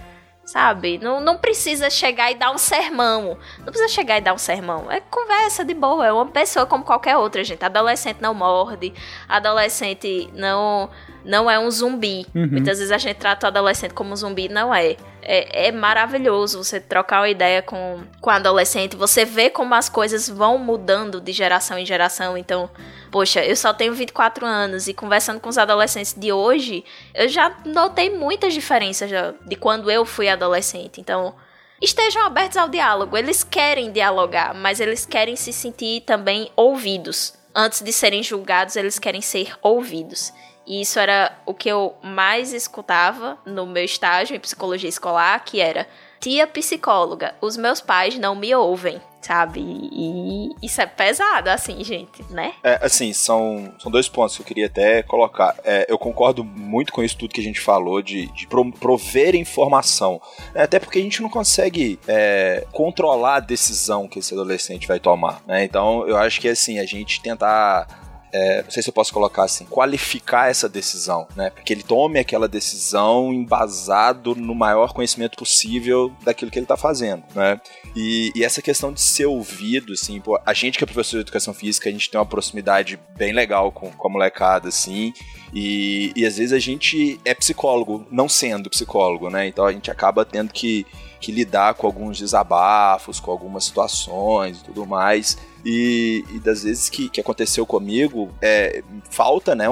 Sabe? Não, não precisa chegar e dar um sermão. Não precisa chegar e dar um sermão. É conversa de boa. É uma pessoa como qualquer outra, gente. Adolescente não morde. Adolescente não não é um zumbi. Uhum. Muitas vezes a gente trata o adolescente como um zumbi, não é. É, é, maravilhoso você trocar uma ideia com, com adolescente, você vê como as coisas vão mudando de geração em geração. Então, poxa, eu só tenho 24 anos e conversando com os adolescentes de hoje, eu já notei muitas diferenças de quando eu fui adolescente. Então, estejam abertos ao diálogo. Eles querem dialogar, mas eles querem se sentir também ouvidos. Antes de serem julgados, eles querem ser ouvidos. E isso era o que eu mais escutava no meu estágio em psicologia escolar, que era tia psicóloga, os meus pais não me ouvem, sabe? E isso é pesado, assim, gente, né? É, assim, são, são dois pontos que eu queria até colocar. É, eu concordo muito com isso tudo que a gente falou, de, de prover informação. É, até porque a gente não consegue é, controlar a decisão que esse adolescente vai tomar, né? Então, eu acho que, assim, a gente tentar é, não sei se eu posso colocar assim, qualificar essa decisão, né? Porque ele tome aquela decisão embasado no maior conhecimento possível daquilo que ele está fazendo, né? E, e, essa questão de ser ouvido, assim, pô, a gente que é professor de educação física, a gente tem uma proximidade bem legal com, com a molecada, assim, e, e às vezes a gente é psicólogo, não sendo psicólogo, né? Então a gente acaba tendo que, que lidar com alguns desabafos, com algumas situações e tudo mais. E, e, das vezes que, que aconteceu comigo, é, falta, né,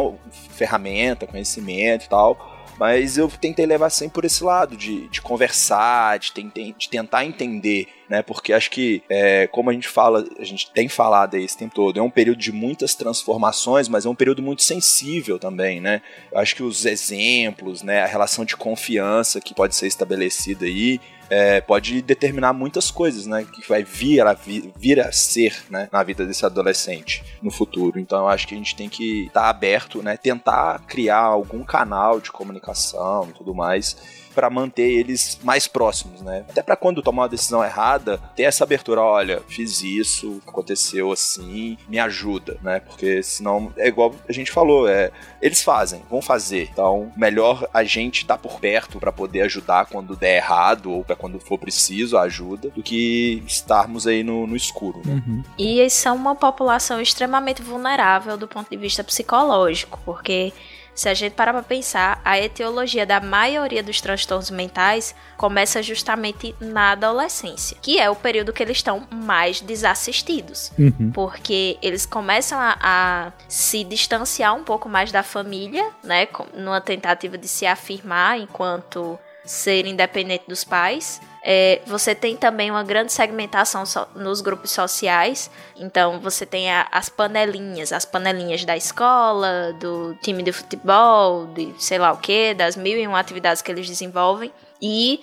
ferramenta, conhecimento e tal. Mas eu tentei levar sempre por esse lado, de, de conversar, de, de tentar entender, né? Porque acho que, é, como a gente fala, a gente tem falado esse tempo todo, é um período de muitas transformações, mas é um período muito sensível também, né? Eu acho que os exemplos, né, a relação de confiança que pode ser estabelecida aí, é, pode determinar muitas coisas, né? Que vai vir a, vir a ser, né? Na vida desse adolescente no futuro. Então eu acho que a gente tem que estar tá aberto, né? Tentar criar algum canal de comunicação e tudo mais para manter eles mais próximos, né? Até para quando tomar uma decisão errada, ter essa abertura, olha, fiz isso, aconteceu assim, me ajuda, né? Porque senão é igual a gente falou, é, eles fazem, vão fazer. Então, melhor a gente estar tá por perto para poder ajudar quando der errado ou para quando for preciso a ajuda, do que estarmos aí no, no escuro. Né? Uhum. E eles são uma população extremamente vulnerável do ponto de vista psicológico, porque se a gente parar para pensar, a etiologia da maioria dos transtornos mentais começa justamente na adolescência, que é o período que eles estão mais desassistidos, uhum. porque eles começam a, a, se distanciar um pouco mais da família, né, numa tentativa de se afirmar enquanto ser independente dos pais. É, você tem também uma grande segmentação so nos grupos sociais. Então você tem a, as panelinhas, as panelinhas da escola, do time de futebol, de sei lá o que, das mil e uma atividades que eles desenvolvem. E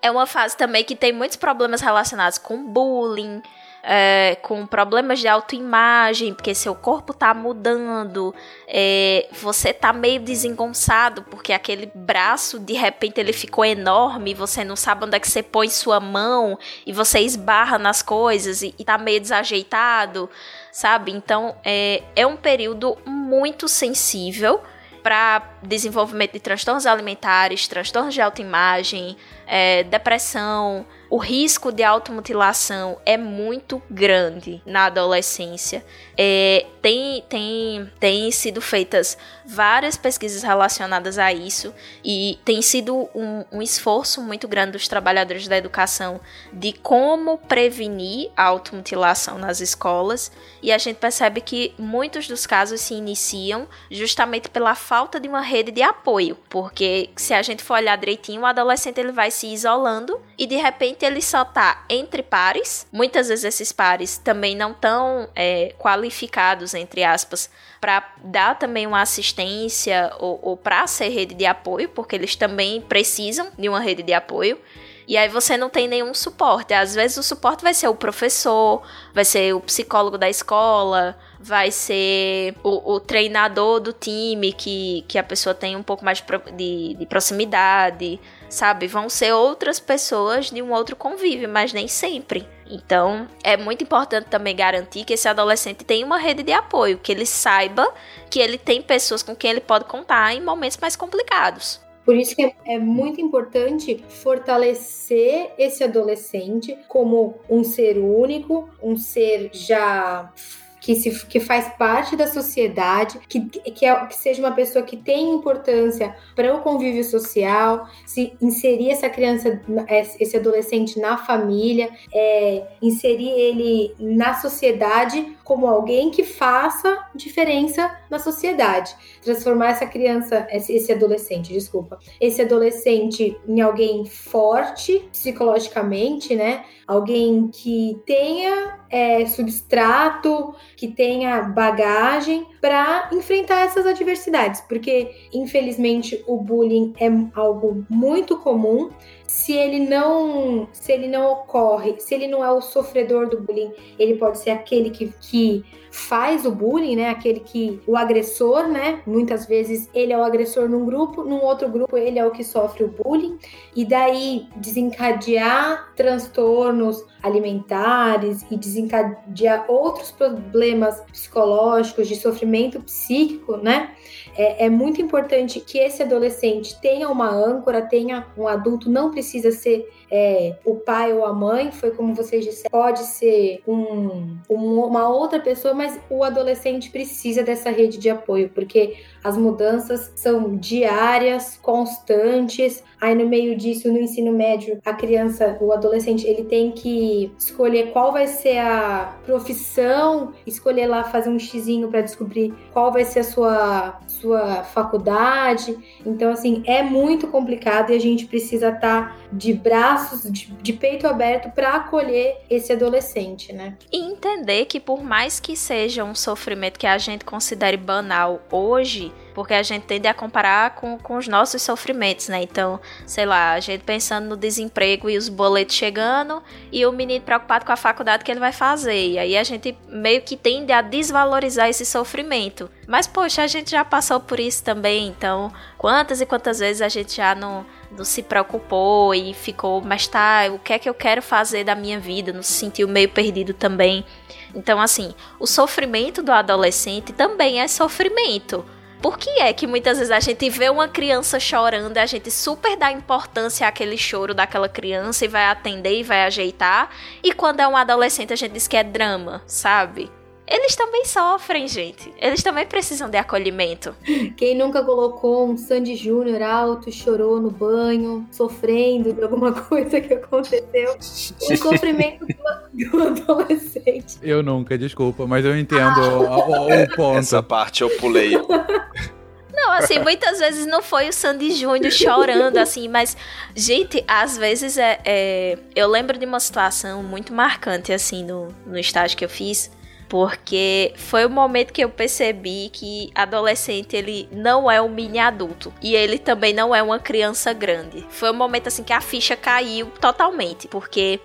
é uma fase também que tem muitos problemas relacionados com bullying, é, com problemas de autoimagem, porque seu corpo tá mudando, é, você tá meio desengonçado, porque aquele braço de repente ele ficou enorme, você não sabe onde é que você põe sua mão e você esbarra nas coisas e, e tá meio desajeitado, sabe? Então é, é um período muito sensível para desenvolvimento de transtornos alimentares, transtornos de autoimagem, é, depressão, o risco de automutilação é muito grande na adolescência. É, tem, tem, tem sido feitas várias pesquisas relacionadas a isso e tem sido um, um esforço muito grande dos trabalhadores da educação de como prevenir a automutilação nas escolas e a gente percebe que muitos dos casos se iniciam justamente pela falta de uma rede de apoio, porque se a gente for olhar direitinho, o adolescente ele vai se isolando e de repente ele só tá entre pares. Muitas vezes esses pares também não estão é, qualificados, entre aspas, para dar também uma assistência ou, ou para ser rede de apoio, porque eles também precisam de uma rede de apoio. E aí você não tem nenhum suporte. Às vezes o suporte vai ser o professor, vai ser o psicólogo da escola, vai ser o, o treinador do time, que, que a pessoa tem um pouco mais de, de proximidade, sabe? Vão ser outras pessoas de um outro convívio, mas nem sempre. Então, é muito importante também garantir que esse adolescente tenha uma rede de apoio, que ele saiba que ele tem pessoas com quem ele pode contar em momentos mais complicados. Por isso que é, é, muito importante fortalecer esse adolescente como um ser único, um ser já que, se, que faz parte da sociedade, que, que, é, que seja uma pessoa que tem importância para o convívio social, se inserir essa criança, esse adolescente na família, é, inserir ele na sociedade como alguém que faça diferença na sociedade. Transformar essa criança, esse adolescente, desculpa, esse adolescente em alguém forte psicologicamente, né? Alguém que tenha é, substrato, que tenha bagagem para enfrentar essas adversidades, porque infelizmente o bullying é algo muito comum se ele não se ele não ocorre, se ele não é o sofredor do bullying, ele pode ser aquele que, que faz o bullying, né? Aquele que o agressor, né? Muitas vezes ele é o agressor num grupo, num outro grupo ele é o que sofre o bullying e daí desencadear transtornos alimentares e desencadear outros problemas psicológicos de sofrimento psíquico, né? É, é, muito importante que esse adolescente tenha uma âncora, tenha um adulto, não precisa ser é, o pai ou a mãe, foi como vocês disseram, pode ser um, um, uma outra pessoa, mas o adolescente precisa dessa rede de apoio, porque as mudanças são diárias, constantes. Aí no meio disso, no ensino médio, a criança, o adolescente, ele tem que escolher qual vai ser a profissão, escolher lá fazer um xizinho para descobrir qual vai ser a sua sua faculdade. Então assim, é muito complicado e a gente precisa estar tá de braços, de, de peito aberto para acolher esse adolescente, né? E entender que por mais que seja um sofrimento que a gente considere banal hoje, porque a gente tende a comparar com, com os nossos sofrimentos, né? Então, sei lá, a gente pensando no desemprego e os boletos chegando e o menino preocupado com a faculdade que ele vai fazer. E aí a gente meio que tende a desvalorizar esse sofrimento. Mas, poxa, a gente já passou por isso também, então quantas e quantas vezes a gente já não, não se preocupou e ficou, mas tá, o que é que eu quero fazer da minha vida? Não se sentiu meio perdido também. Então, assim, o sofrimento do adolescente também é sofrimento. Por que é que muitas vezes a gente vê uma criança chorando, a gente super dá importância àquele choro daquela criança e vai atender e vai ajeitar, e quando é um adolescente a gente diz que é drama, sabe? Eles também sofrem, gente. Eles também precisam de acolhimento. Quem nunca colocou um Sandy Júnior alto, chorou no banho, sofrendo de alguma <laughs> coisa que aconteceu? O <laughs> sofrimento do, do adolescente. Eu nunca, desculpa, mas eu entendo ah. o, o, o <laughs> ponto. Essa parte eu pulei. Não, assim, muitas vezes não foi o Sandy Júnior chorando, assim, mas, gente, às vezes é, é, Eu lembro de uma situação muito marcante, assim, no, no estágio que eu fiz porque foi o momento que eu percebi que adolescente ele não é um mini adulto e ele também não é uma criança grande. Foi um momento assim que a ficha caiu totalmente, porque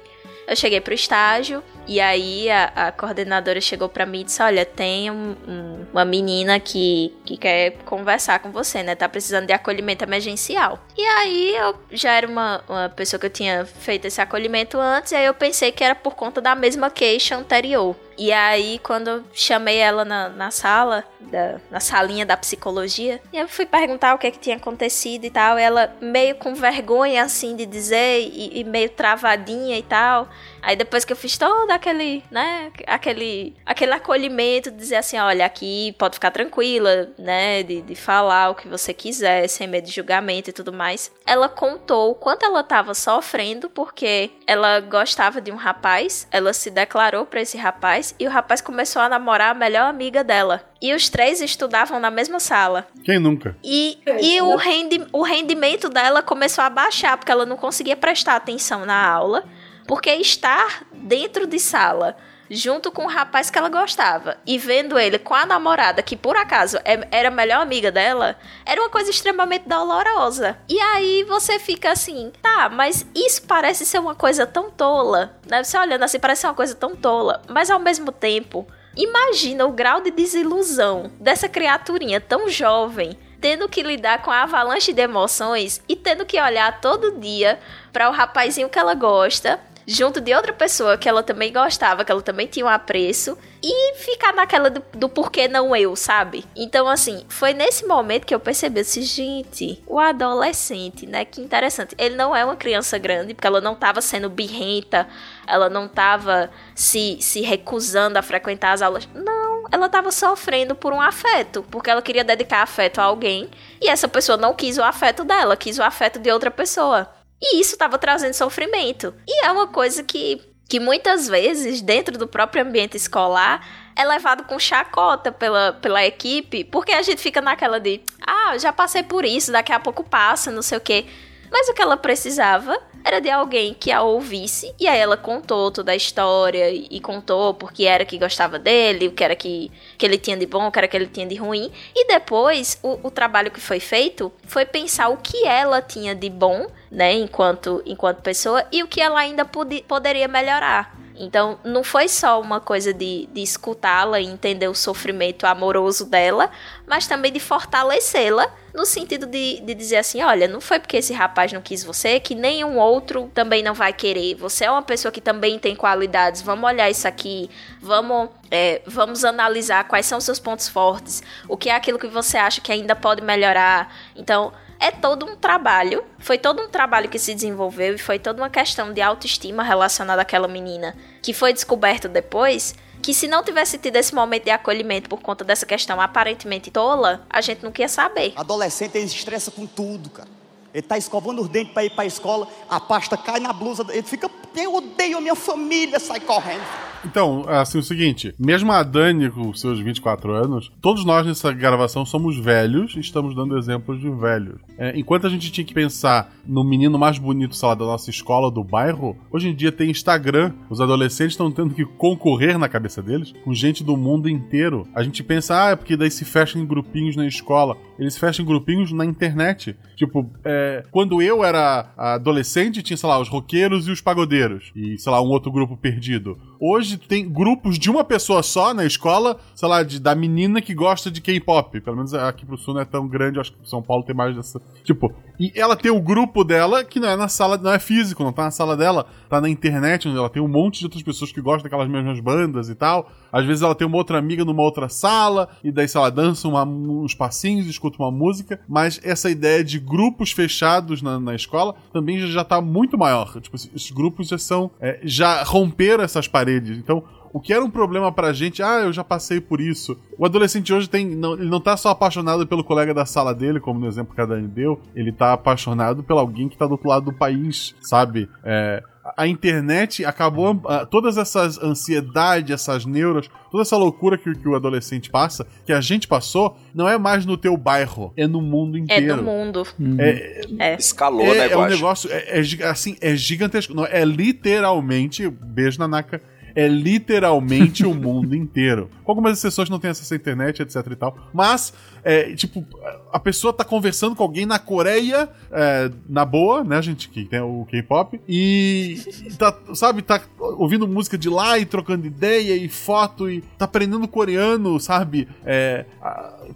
eu cheguei pro estágio e aí a, a coordenadora chegou para mim e disse: Olha, tem um, um, uma menina que, que quer conversar com você, né? Tá precisando de acolhimento emergencial. E aí eu já era uma, uma pessoa que eu tinha feito esse acolhimento antes, e aí eu pensei que era por conta da mesma queixa anterior. E aí, quando eu chamei ela na, na sala, da, na salinha da psicologia, e eu fui perguntar o que, é que tinha acontecido e tal, ela meio com vergonha, assim, de dizer, e, e meio travadinha e tal. Aí depois que eu fiz todo aquele, né, aquele, aquele acolhimento, dizer assim, olha, aqui pode ficar tranquila, né, de, de falar o que você quiser, sem medo de julgamento e tudo mais. Ela contou o quanto ela tava sofrendo, porque ela gostava de um rapaz, ela se declarou para esse rapaz, e o rapaz começou a namorar a melhor amiga dela. E os três estudavam na mesma sala. Quem nunca? E, e o, rendi, o rendimento dela começou a baixar, porque ela não conseguia prestar atenção na aula Porque estar dentro de sala junto com o rapaz que ela gostava e vendo ele com a namorada, que por acaso é, era a melhor amiga dela, era uma coisa extremamente dolorosa. E aí você fica assim, tá, mas isso parece ser uma coisa tão tola, né? Você olhando assim, parece ser uma coisa tão tola, mas ao mesmo tempo, imagina o grau de desilusão dessa criaturinha tão jovem tendo que lidar com a avalanche de emoções e tendo que olhar todo dia para o rapazinho que ela gosta junto de outra pessoa que ela também gostava, que ela também tinha um apreço, e ficar naquela do, do porquê não eu, sabe? Então, assim, foi nesse momento que eu percebi assim, gente, o adolescente, né? Que interessante. Ele não é uma criança grande, porque ela não tava sendo birrenta, ela não tava se, se recusando a frequentar as aulas. Não, ela tava sofrendo por um afeto, porque ela queria dedicar afeto a alguém, e essa pessoa não quis o afeto dela, quis o afeto de outra pessoa. E isso estava trazendo sofrimento. E é uma coisa que, que muitas vezes, dentro do próprio ambiente escolar, é levado com chacota pela, pela equipe, porque a gente fica naquela de, ah, já passei por isso, daqui a pouco passa, não sei o quê. Mas o que ela precisava era de alguém que a ouvisse. E aí ela contou toda a história e contou porque era que gostava dele, o que era que, que ele tinha de bom, o que era que ele tinha de ruim. E depois, o, o trabalho que foi feito foi pensar o que ela tinha de bom, né, enquanto, enquanto pessoa, e o que ela ainda pod poderia melhorar. Então, não foi só uma coisa de, de escutá-la e entender o sofrimento amoroso dela, mas também de fortalecê-la no sentido de, de dizer assim: olha, não foi porque esse rapaz não quis você que nenhum outro também não vai querer. Você é uma pessoa que também tem qualidades. Vamos olhar isso aqui, vamos, é, vamos analisar quais são os seus pontos fortes, o que é aquilo que você acha que ainda pode melhorar. Então é todo um trabalho, foi todo um trabalho que se desenvolveu e foi toda uma questão de autoestima relacionada àquela menina, que foi descoberto depois, que se não tivesse tido esse momento de acolhimento por conta dessa questão aparentemente tola, a gente não queria saber. Adolescente, estressa com tudo, cara. Ele tá escovando os dentes para ir para a escola, a pasta cai na blusa, ele fica, eu odeio a minha família, sai correndo. Então, assim, o seguinte, mesmo a Dani com seus 24 anos, todos nós nessa gravação somos velhos e estamos dando exemplos de velhos. É, enquanto a gente tinha que pensar no menino mais bonito, sei lá, da nossa escola, do bairro, hoje em dia tem Instagram. Os adolescentes estão tendo que concorrer na cabeça deles com gente do mundo inteiro. A gente pensa, ah, é porque daí se fecham em grupinhos na escola. Eles se fecham em grupinhos na internet. Tipo, é, quando eu era adolescente, tinha, sei lá, os roqueiros e os pagodeiros. E, sei lá, um outro grupo perdido. Hoje tem grupos de uma pessoa só na escola, sei lá, de, da menina que gosta de K-pop. Pelo menos aqui pro sul não é tão grande, acho que São Paulo tem mais dessa. Tipo, e ela tem o grupo dela que não é na sala, não é físico, não tá na sala dela, tá na internet, onde ela tem um monte de outras pessoas que gostam daquelas mesmas bandas e tal. Às vezes ela tem uma outra amiga numa outra sala, e daí, sei lá, dança uma, uns passinhos, escuta uma música. Mas essa ideia de grupos fechados na, na escola também já, já tá muito maior. Tipo, esses grupos já são. É, já romperam essas paredes. Então, o que era um problema pra gente, ah, eu já passei por isso. O adolescente hoje tem. Não, ele não tá só apaixonado pelo colega da sala dele, como no exemplo que a Dani deu, ele tá apaixonado por alguém que tá do outro lado do país, sabe? É, a internet acabou. Uh, todas essas ansiedades, essas neuras, toda essa loucura que, que, o adolescente passa, que a gente passou, não é mais no teu bairro, é no mundo inteiro. É no mundo. Uhum. É, é. Escalou, é, né, É um negócio, é, é, assim, é gigantesco. Não, é literalmente, beijo na naca, é literalmente o mundo <laughs> inteiro. Com algumas exceções não tem acesso à internet, etc e tal. Mas, é, tipo, a pessoa tá conversando com alguém na Coreia, é, na boa, né, gente, que tem o K-pop, e tá, sabe, tá ouvindo música de lá e trocando ideia e foto e tá aprendendo coreano, sabe? É,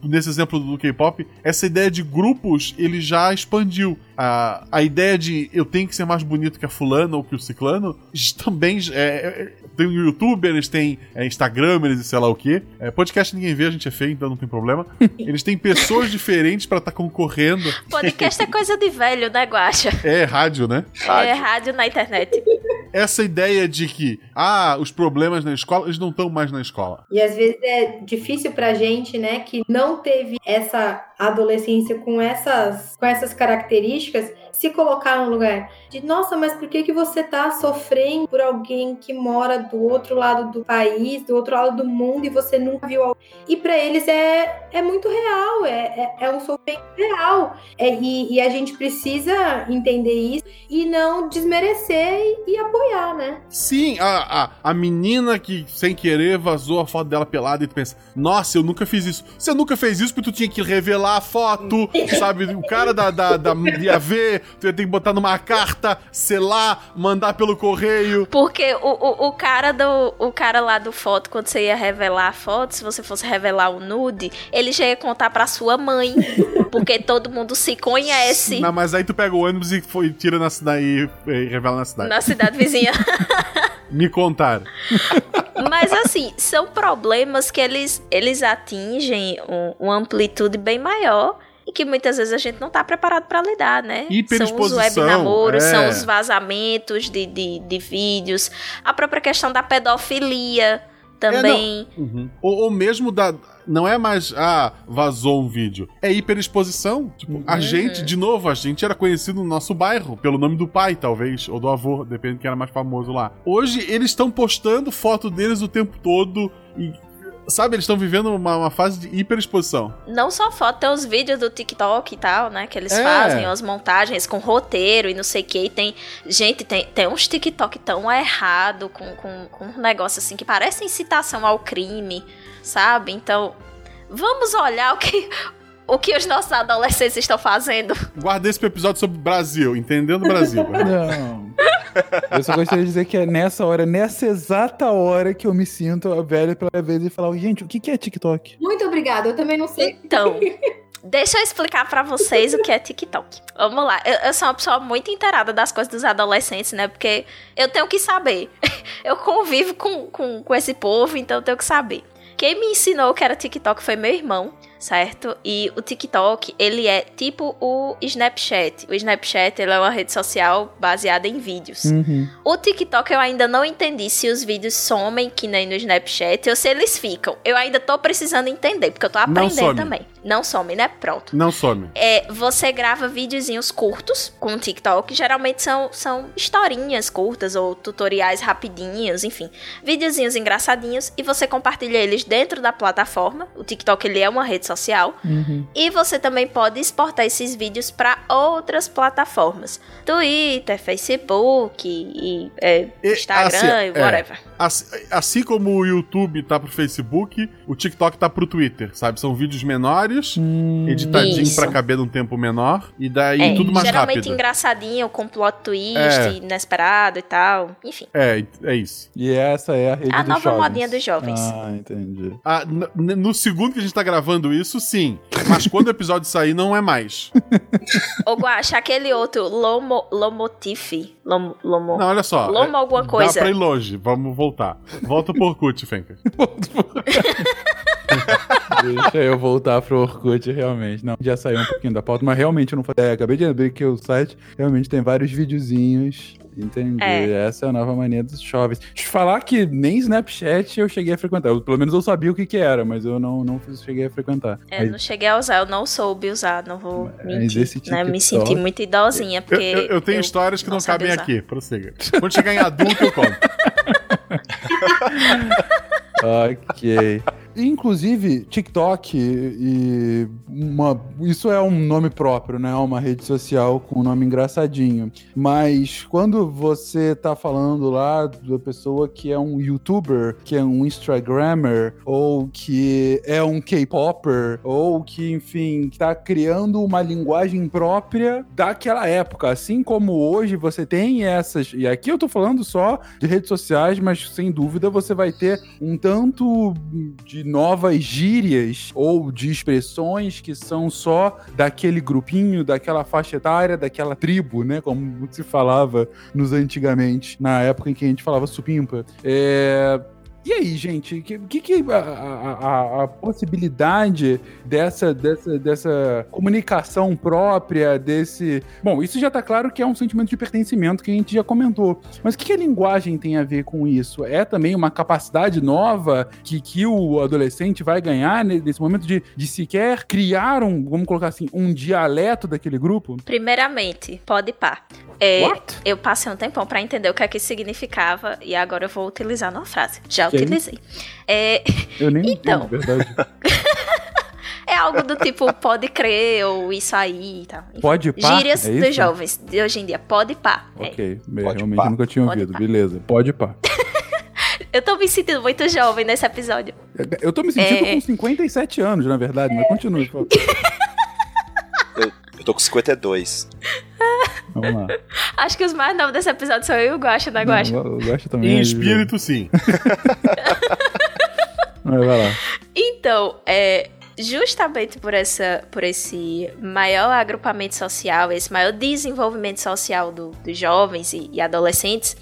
nesse exemplo do K-pop, essa ideia de grupos ele já expandiu. A, a ideia de eu tenho que ser mais bonito que a fulana ou que o ciclano também é, é tem youtubers, tem é, instagramers e sei lá o que. É, podcast ninguém vê, a gente é feio, então não tem problema. <laughs> Eles têm pessoas diferentes para estar tá concorrendo. Podcast é coisa de velho, né, Guacha? É, rádio, né? Rádio. É, rádio na internet. Essa ideia de que, ah, os problemas na escola, eles não estão mais na escola. E às vezes é difícil pra gente, né, que não teve essa adolescência com essas, com essas características se colocar no lugar de nossa, mas por que que você tá sofrendo por alguém que mora do outro lado do país, do outro lado do mundo e você nunca viu alguém? E para eles é, é muito real, é, é, é um sofrimento real. É, e, e, a gente precisa entender isso e não desmerecer e, e apoiar, né? Sim, a, a, a menina que sem querer vazou a foto dela pelada e tu pensa, nossa, eu nunca fiz isso. Você nunca fez isso porque tu tinha que revelar a foto, <laughs> sabe? O cara da, da, da ia ver, tu ia ter que botar numa carta, selar, mandar pelo correio. Porque o, o, o, cara do o cara lá do foto, quando você ia revelar a foto, se você fosse revelar o nude, ele já ia contar pra sua mãe. <laughs> porque todo mundo se conhece. Não, mas aí tu pega o ônibus e foi, tira na cidade e revela na cidade. Na cidade vizinha. <laughs> Me contaram. <laughs> Mas assim, são problemas que eles, eles atingem um, uma amplitude bem maior e que muitas vezes a gente não está preparado para lidar, né? São os web namoros, é. são os vazamentos de, de, de, vídeos, a própria questão da pedofilia também. É, uhum. ou, ou, mesmo da. Não é mais, ah, vazou um vídeo. É hiperexposição. Tipo, uhum. a gente, de novo, a gente era conhecido no nosso bairro, pelo nome do pai, talvez, ou do avô, depende de quem era mais famoso lá. Hoje, eles estão postando foto deles o tempo todo e Sabe, eles estão vivendo uma, uma, fase de hiperexposição. Não só foto, tem os vídeos do TikTok e tal, né? Que eles é. fazem, as montagens com roteiro e não sei o que. E tem. Gente, tem, tem uns TikTok tão errado, com, com, com um negócio assim que parece incitação ao crime, sabe? Então, vamos olhar o que, o que os nossos adolescentes estão fazendo. Guardei esse episódio sobre o Brasil, entendendo o Brasil. <laughs> Não. Eu só gostaria de dizer que é nessa hora, nessa exata hora que eu me sinto velho pela vez e falar, gente, o que é TikTok? Muito obrigada, eu também não sei. Então. <laughs> Deixa eu explicar para vocês o que é TikTok. Vamos lá. Eu, eu, sou uma pessoa muito inteirada das coisas dos adolescentes, né? Porque eu tenho que saber. <laughs> Eu convivo com, com, com esse povo, então eu tenho que saber. Quem me ensinou que era TikTok foi meu irmão certo? E o TikTok, ele é tipo o Snapchat. O Snapchat, ele é uma rede social baseada em vídeos. Uhum. O TikTok eu ainda não entendi se os vídeos somem que nem no Snapchat ou se eles ficam. Eu ainda tô precisando entender, porque eu tô aprendendo também. Não some, né? Pronto. Não some. É, você grava videozinhos curtos com o TikTok. Geralmente são, são historinhas curtas ou tutoriais rapidinhos, enfim. Videozinhos engraçadinhos e você compartilha eles dentro da plataforma. O TikTok, ele é uma rede social social. Uhum. E você também pode exportar esses vídeos para outras plataformas: Twitter, Facebook, e, é, Instagram assim, e whatever. É, assim, assim, como o YouTube tá pro Facebook, o TikTok tá pro Twitter, sabe? São vídeos menores, hum, editadinho para caber num tempo menor, e daí é, tudo mais geralmente rápido. Geralmente engraçadinho, com plot twist, é. inesperado e tal. Enfim. É, é isso. E essa é a rede A dos nova jovens. modinha dos jovens. Ah, entendi. Ah, no segundo que a gente tá gravando isso, sim. Mas quando o episódio sair, não é mais. <laughs> Ô, Guacha, aquele outro, Lomo, Lomotif. Lomo, Lomo, não, olha só. Lomo alguma coisa. Dá pra ir longe. Vamos voltar. Volta pro Orkut, Fenker. <laughs> Deixa eu voltar pro Orkut, realmente. Não, já saiu um pouquinho da pauta, mas realmente eu não falei. É, acabei de abrir que o site realmente tem vários videozinhos Entendi. É. Essa é a nova mania dos jovens. Deixa eu falar que nem Snapchat eu cheguei a frequentar. Eu, pelo menos eu sabia o que, que era, mas eu não, não cheguei a frequentar. Eu mas... não cheguei a usar, eu não soube usar, não vou mentir. Né? Me senti muito idosinha, porque. Eu, eu, eu tenho eu histórias que não, não cabem aqui, prossiga. Quando chegar em adulto, eu conto. <laughs> ok. Inclusive, TikTok e uma, isso é um nome próprio, né? Uma rede social com um nome engraçadinho. Mas quando você tá falando lá da pessoa que é um youtuber, que é um instagrammer, ou que é um K-popper, ou que, enfim, tá criando uma linguagem própria daquela época. Assim como hoje você tem essas. E aqui eu tô falando só de redes sociais, mas sem dúvida você vai ter um tanto de novas gírias ou de expressões que são só daquele grupinho, daquela faixa etária, daquela tribo, né? Como se falava nos antigamente, na época em que a gente falava supimpa. É, E aí, gente, que que, que a, a, a, possibilidade dessa, dessa, dessa comunicação própria, desse. Bom, isso já tá claro que é um sentimento de pertencimento que a gente já comentou. Mas o que, que a linguagem tem a ver com isso? É também uma capacidade nova que, que o adolescente vai ganhar nesse momento de, de sequer criar um, vamos colocar assim, um dialeto daquele grupo? Primeiramente, pode pá. É, eu passei um tempão para entender o que é que significava e agora eu vou utilizar numa frase. Já utilizei. É, eu nem então, entendo, verdade. <laughs> é algo do tipo pode crer ou isso aí e tal. Enfim, pode pá? Gírias é dos jovens de hoje em dia. Pode pá. Ok, é. realmente pá. nunca tinha ouvido. Beleza, pode pá. <laughs> eu tô me sentindo muito jovem nesse episódio. Eu tô me sentindo é... com 57 anos, na verdade, mas continue, por favor. <laughs> eu, tô com 52. Vamos lá. <laughs> Acho que os mais novos desse episódio são eu e o Guacha, né, Guacha? O Guacha também. Em espírito, sim. <laughs> vai lá. Então, é, justamente por, essa, por esse maior agrupamento social, esse maior desenvolvimento social do, dos jovens e, e adolescentes,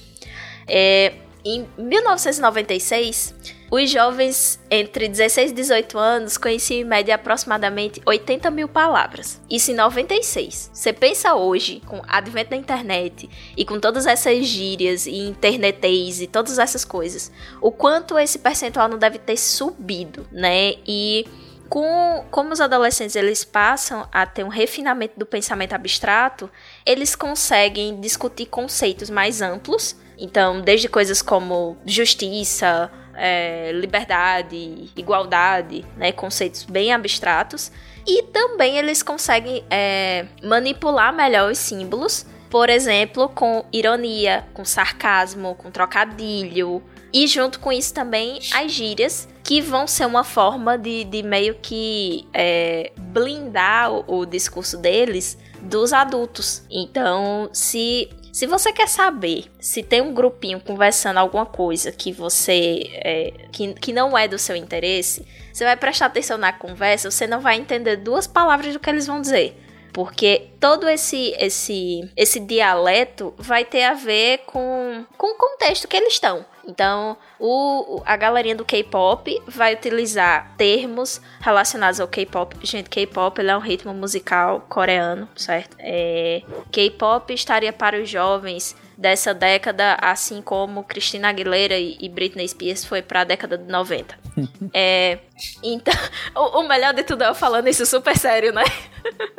é, em 1996, os jovens entre 16 e 18 anos conheciam em média aproximadamente 80 mil palavras. Isso em 96. Você pensa hoje, com o advento da internet e com todas essas gírias e internetês e todas essas coisas, o quanto esse percentual não deve ter subido, né? E com, como os adolescentes eles passam a ter um refinamento do pensamento abstrato, eles conseguem discutir conceitos mais amplos então, desde coisas como justiça, é, liberdade, igualdade, né, conceitos bem abstratos. E também eles conseguem é, manipular melhor os símbolos, por exemplo, com ironia, com sarcasmo, com trocadilho. E junto com isso também as gírias, que vão ser uma forma de, de meio que é, blindar o, o discurso deles dos adultos. Então, se se você quer saber se tem um grupinho conversando alguma coisa que você é, que, que não é do seu interesse, você vai prestar atenção na conversa, você não vai entender duas palavras do que eles vão dizer. Porque todo esse esse esse dialeto vai ter a ver com, com o contexto que eles estão. Então, o, a galerinha do K-pop vai utilizar termos relacionados ao K-pop. Gente, K-pop é um ritmo musical coreano, certo? É, K-pop estaria para os jovens dessa década, assim como Christina Aguilera e Britney Spears foi para a década de 90. <laughs> é, então, <laughs> o, o, melhor de tudo é eu falando isso super sério, né?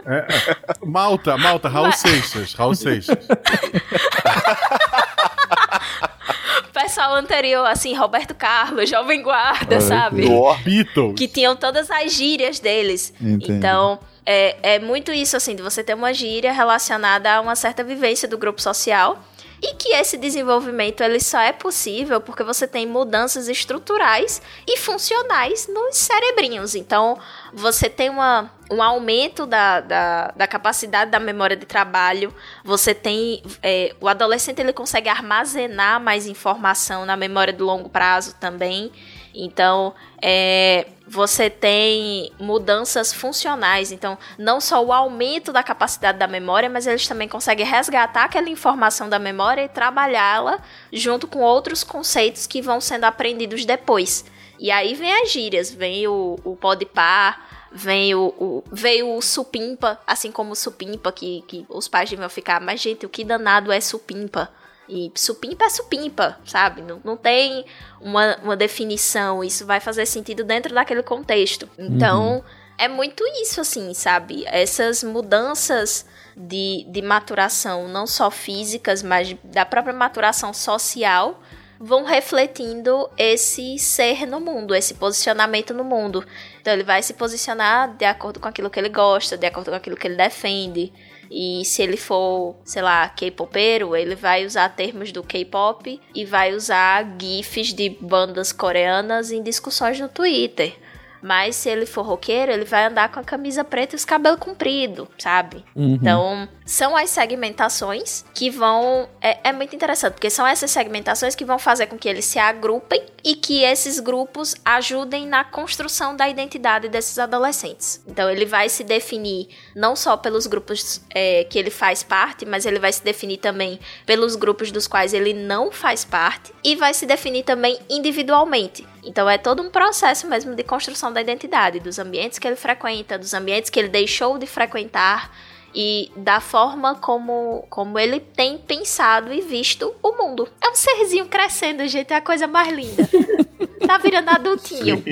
É, é, Malta, Malta, Raul Mas... Seixas, Raul Seixas. <laughs> pessoal anterior, assim, Roberto Carlos, Jovem Guarda, sabe? Beatles. Que tinham todas as gírias deles. Entendi. Então, é, é muito isso, assim, de você ter uma gíria relacionada a uma certa vivência do grupo social e que esse desenvolvimento ele só é possível porque você tem mudanças estruturais e funcionais nos cerebrinhos. Então, você tem uma, um aumento da, da, da capacidade da memória de trabalho, você tem. É, o adolescente ele consegue armazenar mais informação na memória de longo prazo também. Então, é, você tem mudanças funcionais. Então, não só o aumento da capacidade da memória, mas eles também conseguem resgatar aquela informação da memória e trabalhá-la junto com outros conceitos que vão sendo aprendidos depois. E aí vem as gírias, vem o, o par vem o, o, veio o supimpa, assim como o supimpa, que, que os pais deviam ficar, mas gente, o que danado é supimpa? E supimpa é supimpa, sabe? Não, não tem uma, uma definição. Isso vai fazer sentido dentro daquele contexto. Então, uhum. é muito isso, assim, sabe? Essas mudanças de, de maturação, não só físicas, mas da própria maturação social, vão refletindo esse ser no mundo, esse posicionamento no mundo. Então, ele vai se posicionar de acordo com aquilo que ele gosta, de acordo com aquilo que ele defende. E se ele for, sei lá, K-popeiro, ele vai usar termos do K-pop e vai usar GIFs de bandas coreanas em discussões no Twitter. Mas se ele for roqueiro, ele vai andar com a camisa preta e os cabelos compridos, sabe? Uhum. Então, são as segmentações que vão. É, é, muito interessante, porque são essas segmentações que vão fazer com que eles se agrupem e que esses grupos ajudem na construção da identidade desses adolescentes. Então, ele vai se definir não só pelos grupos é, que ele faz parte, mas ele vai se definir também pelos grupos dos quais ele não faz parte e vai se definir também individualmente. Então é todo um processo mesmo de construção da identidade, dos ambientes que ele frequenta, dos ambientes que ele deixou de frequentar e da forma como, como ele tem pensado e visto o mundo. É um serzinho crescendo, gente, é a coisa mais linda. <laughs> tá virando adultinho.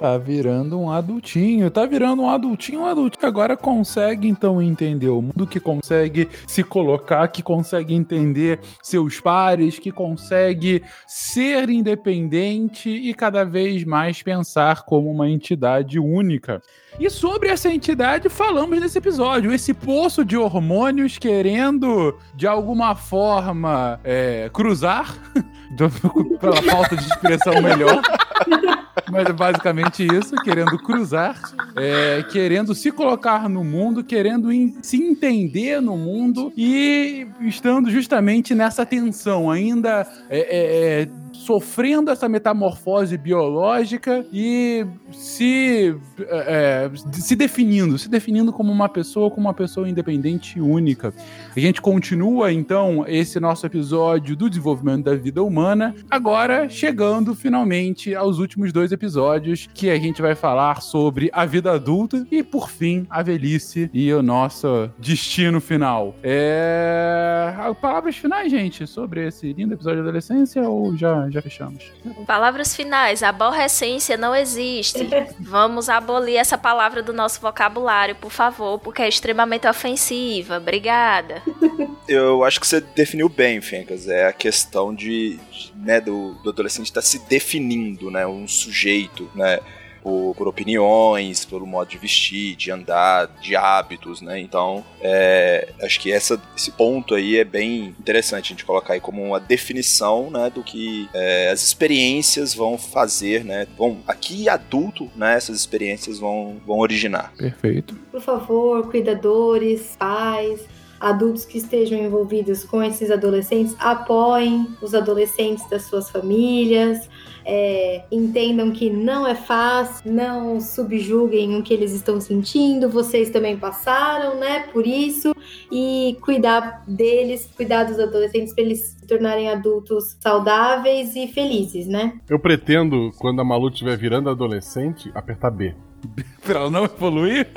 Tá virando um adultinho, tá virando um adultinho, um adultinho agora consegue então entender o mundo, que consegue se colocar, que consegue entender seus pares, que consegue ser independente e cada vez mais pensar como uma entidade única. E sobre essa entidade falamos nesse episódio. Esse poço de hormônios querendo, de alguma forma, é, cruzar, <laughs> pela falta de expressão melhor. <laughs> <laughs> Mas é basicamente isso, querendo cruzar, é, querendo se colocar no mundo, querendo in, se entender no mundo e estando justamente nessa tensão, ainda é, é, é sofrendo essa metamorfose biológica e se, é, se definindo, se definindo como uma pessoa, como uma pessoa independente e única. A gente continua então esse nosso episódio do desenvolvimento da vida humana, agora chegando finalmente aos últimos dois episódios que a gente vai falar sobre a vida adulta e por fim a velhice e o nosso destino final. É... Palavras finais, gente, sobre esse lindo episódio da adolescência ou já já fechamos. Palavras finais. Aborrecência não existe. <laughs> Vamos abolir essa palavra do nosso vocabulário, por favor, porque é extremamente ofensiva. Obrigada. <laughs> Eu acho que você definiu bem, Fencas. É a questão de, de né, do, do adolescente estar tá se definindo, né? Um sujeito, né? por, por, opiniões, pelo modo de vestir, de andar, de hábitos, né? Então, é, acho que essa, esse ponto aí é bem interessante a gente colocar aí como uma definição, né, do que é, as experiências vão fazer, né? Vão, aqui adulto, né, essas experiências vão, vão originar. Perfeito. Por favor, cuidadores, pais, adultos que estejam envolvidos com esses adolescentes apoiem os adolescentes das suas famílias, é, entendam que não é fácil, não subjuguem o que eles estão sentindo, vocês também passaram, né, por isso, e cuidar deles, cuidar dos adolescentes para eles se tornarem adultos saudáveis e felizes, né? Eu pretendo, quando a Malu estiver virando adolescente, apertar B. <laughs> pra ela não evoluir?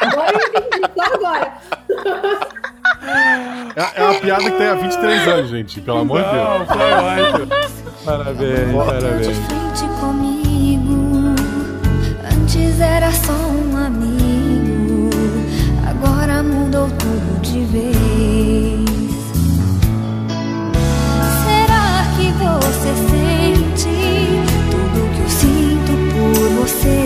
agora eu entendi, só agora. <laughs> É, é uma piada que tem há 23 anos, gente. Pelo amor de Deus. Foi ótimo. Parabéns, parabéns. de frente comigo. Antes era só um amigo. Agora mudou tudo de vez. Será que você sente tudo que eu sinto por você?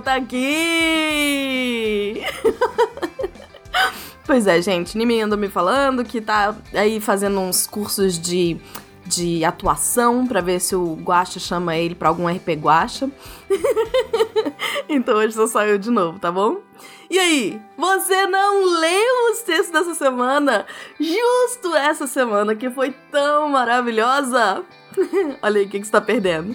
Tá aqui! pois é, gente, Nimi andou me falando que tá aí fazendo uns cursos de, de atuação para ver se o Guacha chama ele pra algum RP Guacha. <laughs> então hoje só saiu de novo, tá bom? E aí, você não leu os textos dessa semana? Justo essa semana que foi tão maravilhosa! <laughs> Olha aí o que, que você tá perdendo.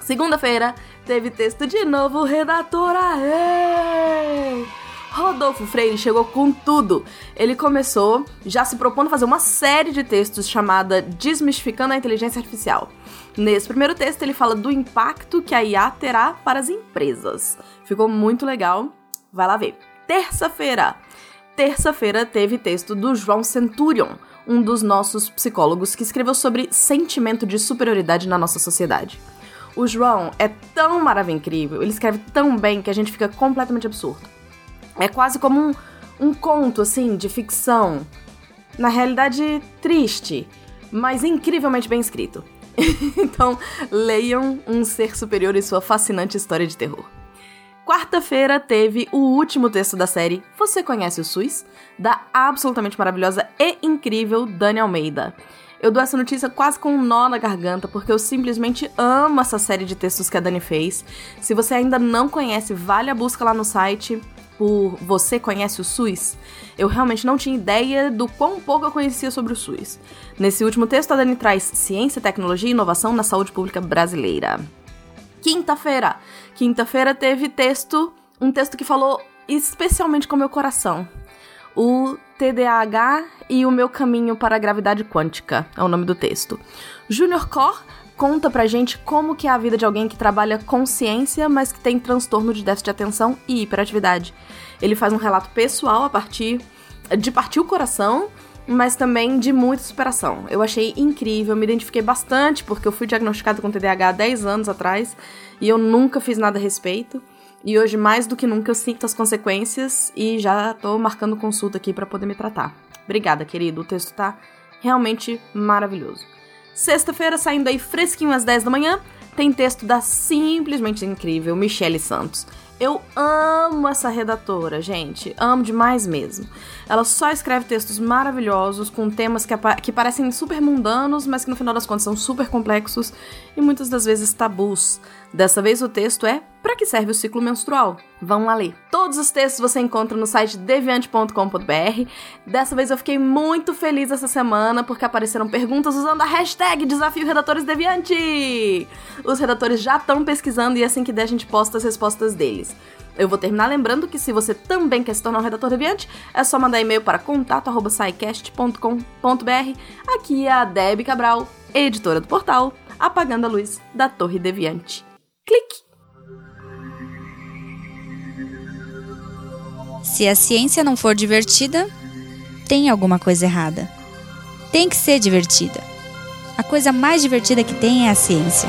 Segunda-feira teve texto de novo, redatora. Aê! Rodolfo Freire chegou com tudo. Ele começou já se propondo fazer uma série de textos chamada Desmistificando a Inteligência Artificial. Nesse primeiro texto, ele fala do impacto que a IA terá para as empresas. Ficou muito legal. Vai lá ver. Terça-feira. Terça-feira teve texto do João Centurion, um dos nossos psicólogos que escreveu sobre sentimento de superioridade na nossa sociedade. O João é tão maravilhoso, incrível, ele escreve tão bem que a gente fica completamente absurdo. É quase como um, um conto, assim, de ficção. Na realidade, triste, mas incrivelmente bem escrito. <laughs> então, leiam Um Ser Superior e sua fascinante história de terror. Quarta-feira teve o último texto da série Você Conhece o SUS? Da absolutamente maravilhosa e incrível Dani Almeida. Eu dou essa notícia quase com um nó na garganta, porque eu simplesmente amo essa série de textos que a Dani fez. Se você ainda não conhece, vale a busca lá no site por Você Conhece o SUS, eu realmente não tinha ideia do quão pouco eu conhecia sobre o SUS. Nesse último texto, a Dani traz ciência, tecnologia e inovação na saúde pública brasileira. Quinta-feira. Quinta-feira teve texto, um texto que falou especialmente com meu coração. O TDAH e o meu caminho para a gravidade quântica é o nome do texto. Junior Core conta pra gente como que é a vida de alguém que trabalha com ciência, mas que tem transtorno de déficit de atenção e hiperatividade. Ele faz um relato pessoal a partir de partir o coração, mas também de muita superação. Eu achei incrível, me identifiquei bastante porque eu fui diagnosticado com TDAH há 10 anos atrás e eu nunca fiz nada a respeito. E hoje, mais do que nunca, eu sinto as consequências e já tô marcando consulta aqui para poder me tratar. Obrigada, querido. O texto tá realmente maravilhoso. Sexta-feira, saindo aí fresquinho às 10 da manhã, tem texto da simplesmente incrível Michele Santos. Eu amo essa redatora, gente. Amo demais mesmo. Ela só escreve textos maravilhosos, com temas que, que parecem super mundanos, mas que no final das contas são super complexos e muitas das vezes tabus. Dessa vez o texto é Para que serve o ciclo menstrual? Vão lá ler. Todos os textos você encontra no site deviante.com.br. Dessa vez eu fiquei muito feliz essa semana porque apareceram perguntas usando a hashtag Desafio Redatores Deviante. Os redatores já estão pesquisando e assim que der a gente posta as respostas deles. Eu vou terminar lembrando que se você também quer se tornar um redator deviante, é só mandar e-mail para contato@saicast.com.br. Aqui é a Deb Cabral, editora do portal Apagando a Luz da Torre Deviante. Clique! Se a ciência não for divertida, tem alguma coisa errada. Tem que ser divertida. A coisa mais divertida que tem é a ciência.